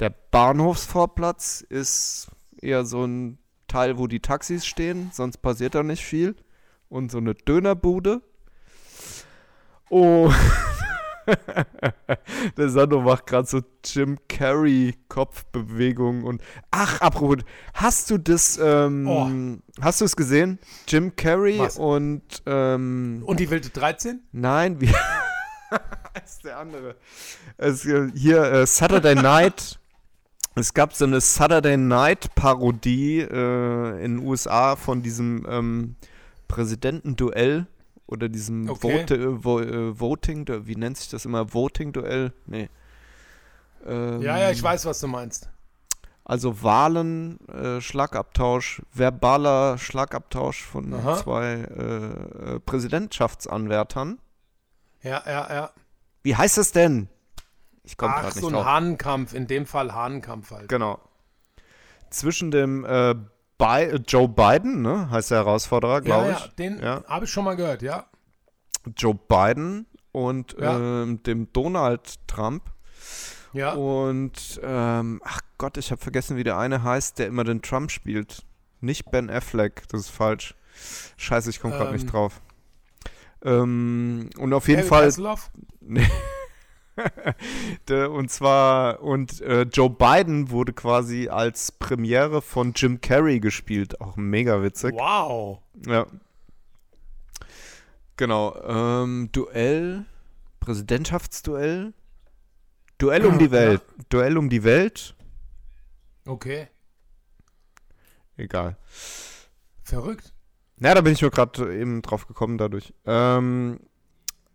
Der Bahnhofsvorplatz ist eher so ein Teil, wo die Taxis stehen, sonst passiert da nicht viel. Und so eine Dönerbude. Oh. Der Sando macht gerade so Jim Carrey Kopfbewegungen und ach, apropos, hast du das, ähm, Oh. hast du es gesehen? Jim Carrey Was? und ähm, Und die wilde 13? Nein, wie ist der andere? Es, äh, hier äh, Saturday Night. Es gab so eine Saturday Night Parodie äh, in den USA von diesem ähm, Präsidentenduell oder diesem Okay. Vote, äh, Vo äh, Voting, wie nennt sich das immer? Voting-Duell? Nee. Ähm, Ja, ja, ich weiß, was du meinst. Also Wahlen, äh, Schlagabtausch, verbaler Schlagabtausch von Aha. zwei äh, äh, Präsidentschaftsanwärtern. Ja, ja, ja. Wie heißt es denn? Ich komme Ach, gerade nicht so ein drauf. Hahnenkampf. In dem Fall Hahnenkampf halt. Genau. Zwischen dem äh, Bi äh, Joe Biden, ne, heißt der Herausforderer, Ja, glaube ja, ich. den Ja. habe ich schon mal gehört, ja. Joe Biden und Ja. ähm, dem Donald Trump. Ja. Und, ähm, ach Gott, ich habe vergessen, wie der eine heißt, der immer den Trump spielt. Nicht Ben Affleck, das ist falsch. Scheiße, ich komme gerade Ähm. nicht drauf. Ähm, und auf jeden David Fall Hasselhoff? und zwar, und äh, Joe Biden wurde quasi als Premiere von Jim Carrey gespielt. Auch mega witzig. Wow. Ja. Genau. Ähm, Duell, Präsidentschaftsduell. Duell um die Welt. Duell um die Welt. Okay. Egal. Verrückt. Na, da bin ich nur gerade eben drauf gekommen dadurch. Ähm,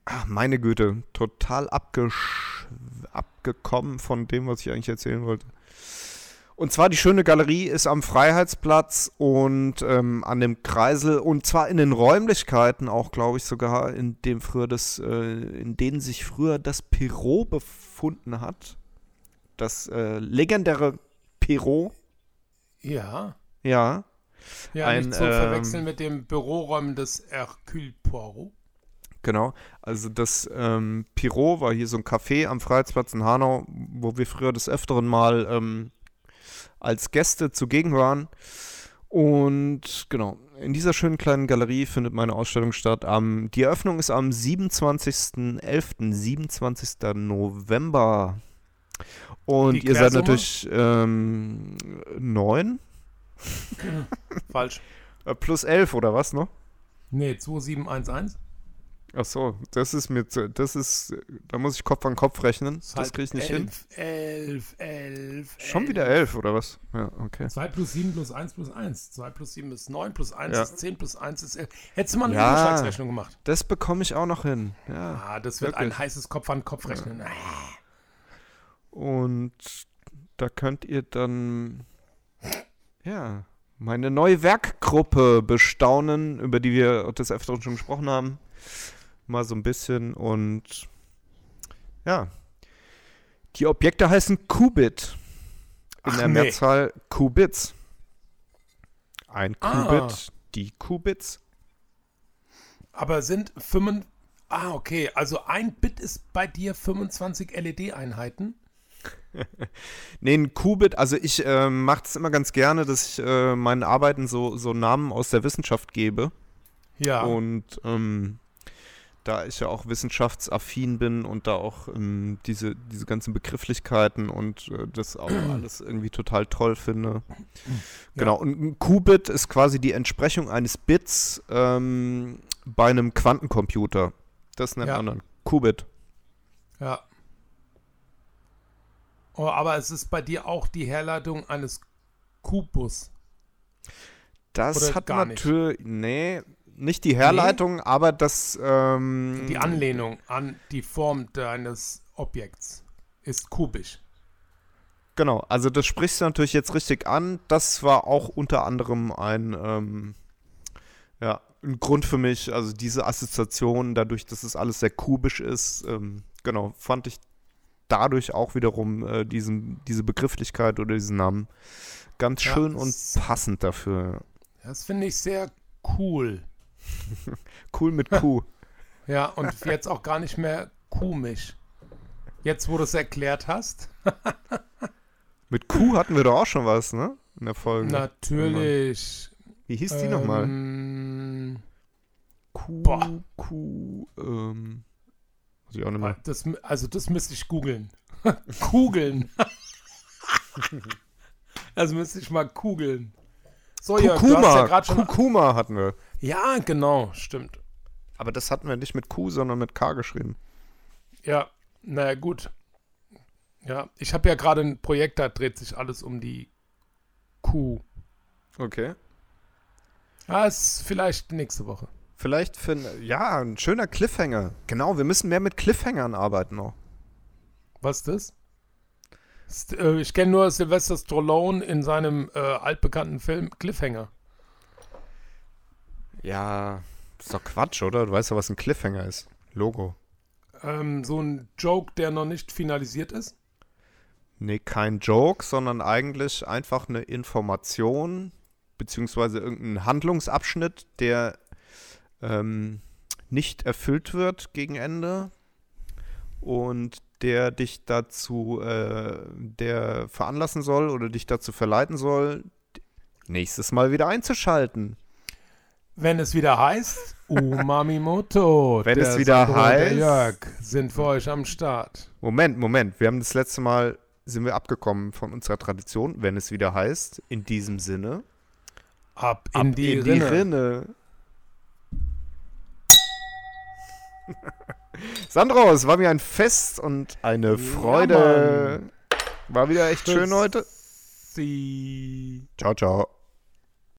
ach, meine Güte, total abgekommen von dem, was ich eigentlich erzählen wollte. Und zwar die schöne Galerie ist am Freiheitsplatz und ähm, an dem Kreisel und zwar in den Räumlichkeiten auch, glaube ich, sogar in dem früher das, äh, in denen sich früher das Perot befunden hat. Das äh, legendäre Perot, Ja. ja. Ja, Ein, nicht zu ähm, verwechseln mit dem Büroräumen des Hercule Poirot. Genau, also das ähm, Pirot war hier so ein Café am Freiheitsplatz in Hanau, wo wir früher des Öfteren mal ähm, als Gäste zugegen waren. Und genau, in dieser schönen kleinen Galerie findet meine Ausstellung statt. Am, die Eröffnung ist am 27.11., 27. November. Und ihr seid natürlich ähm, neun Falsch. äh, plus elf oder was noch? Nee, 2711. Ach so, das ist mir, zu, das ist, da muss ich Kopf an Kopf rechnen. Das halt kriege ich nicht hin. 11, 11, 11. Schon wieder elf oder was? Ja, okay. 2 plus 7 plus 1 plus 1. 2 plus 7 ist 9 plus 1 Ja. ist 10 plus 1 ist 11. Hättest du mal eine Ja. Überschlagsrechnung gemacht. Das bekomme ich auch noch hin. Ja. Ah, das wird Wirklich. ein heißes Kopf an Kopf rechnen. Ah. Und da könnt ihr dann ja, meine neue Werkgruppe bestaunen, über die wir des Öfteren schon gesprochen haben. Mal so ein bisschen und ja. Die Objekte heißen Qubit. In Ach, der nee. Mehrzahl Qubits. Ein Ah. Qubit, die Qubits. Aber sind 5. Ah, okay. Also ein Bit ist bei dir 25 LED-Einheiten. Nee, ein Qubit, also ich äh, mache es immer ganz gerne, dass ich äh, meinen Arbeiten so, so Namen aus der Wissenschaft gebe. Ja. Und ähm, da ich ja auch wissenschaftsaffin bin und da auch ähm, diese, diese ganzen Begrifflichkeiten und äh, das auch alles irgendwie total toll finde. Genau, und ein Qubit ist quasi die Entsprechung eines Bits ähm, bei einem Quantencomputer. Das nennt Ja. man dann Qubit. Ja. Oh, aber es ist bei dir auch die Herleitung eines Kubus. Das Oder hat natürlich, nee, nicht die Herleitung, aber das, ähm, Die Anlehnung an die Form deines Objekts ist kubisch. Genau, also das sprichst du natürlich jetzt richtig an. Das war auch unter anderem ein, ähm, ja, ein Grund für mich, also diese Assoziation, dadurch, dass es alles sehr kubisch ist, ähm, genau, fand ich dadurch auch wiederum äh, diesen, diese Begrifflichkeit oder diesen Namen ganz Ja, schön und passend dafür. Das finde ich sehr cool. Cool mit Q. Ja, und jetzt auch gar nicht mehr komisch. Jetzt, wo du es erklärt hast. mit Q hatten wir doch auch schon was, ne? In der Folge. Natürlich. Wie hieß die nochmal? Ähm, Q, boah. Q, ähm, muss ich auch nicht mehr. das, also das müsste ich googeln. Kugeln. das müsste ich mal kugeln. So, hast ja schon... Kurkuma hatten wir. Ja, genau, stimmt. Aber das hatten wir nicht mit Q, sondern mit K geschrieben. Ja, naja, gut. Ja, ich habe ja gerade ein Projekt, da dreht sich alles um die Kuh. Okay. Ah, ist vielleicht nächste Woche. Vielleicht für ein, ja, ein schöner Cliffhanger. Genau, wir müssen mehr mit Cliffhangern arbeiten noch. Was ist das? St äh, ich kenne nur Sylvester Stallone in seinem äh, altbekannten Film Cliffhanger. Ja, ist doch Quatsch, oder? Du weißt ja, was ein Cliffhanger ist. Logo. Ähm, so ein Joke, der noch nicht finalisiert ist. Nee, kein Joke, sondern eigentlich einfach eine Information, beziehungsweise irgendein Handlungsabschnitt, der ähm, nicht erfüllt wird gegen Ende und der dich dazu, äh, der veranlassen soll oder dich dazu verleiten soll, nächstes Mal wieder einzuschalten. Wenn es wieder heißt, Umamimoto, Wenn es wieder Sandro und heißt- Jörg sind für euch am Start. Moment, Moment, wir haben das letzte Mal, sind wir abgekommen von unserer Tradition, wenn es wieder heißt, in diesem Sinne, Ab in, ab die, in Rinne. die Rinne. Sandro, es war mir ein Fest und eine Freude. war wieder echt schön heute. Sie. Ciao, ciao.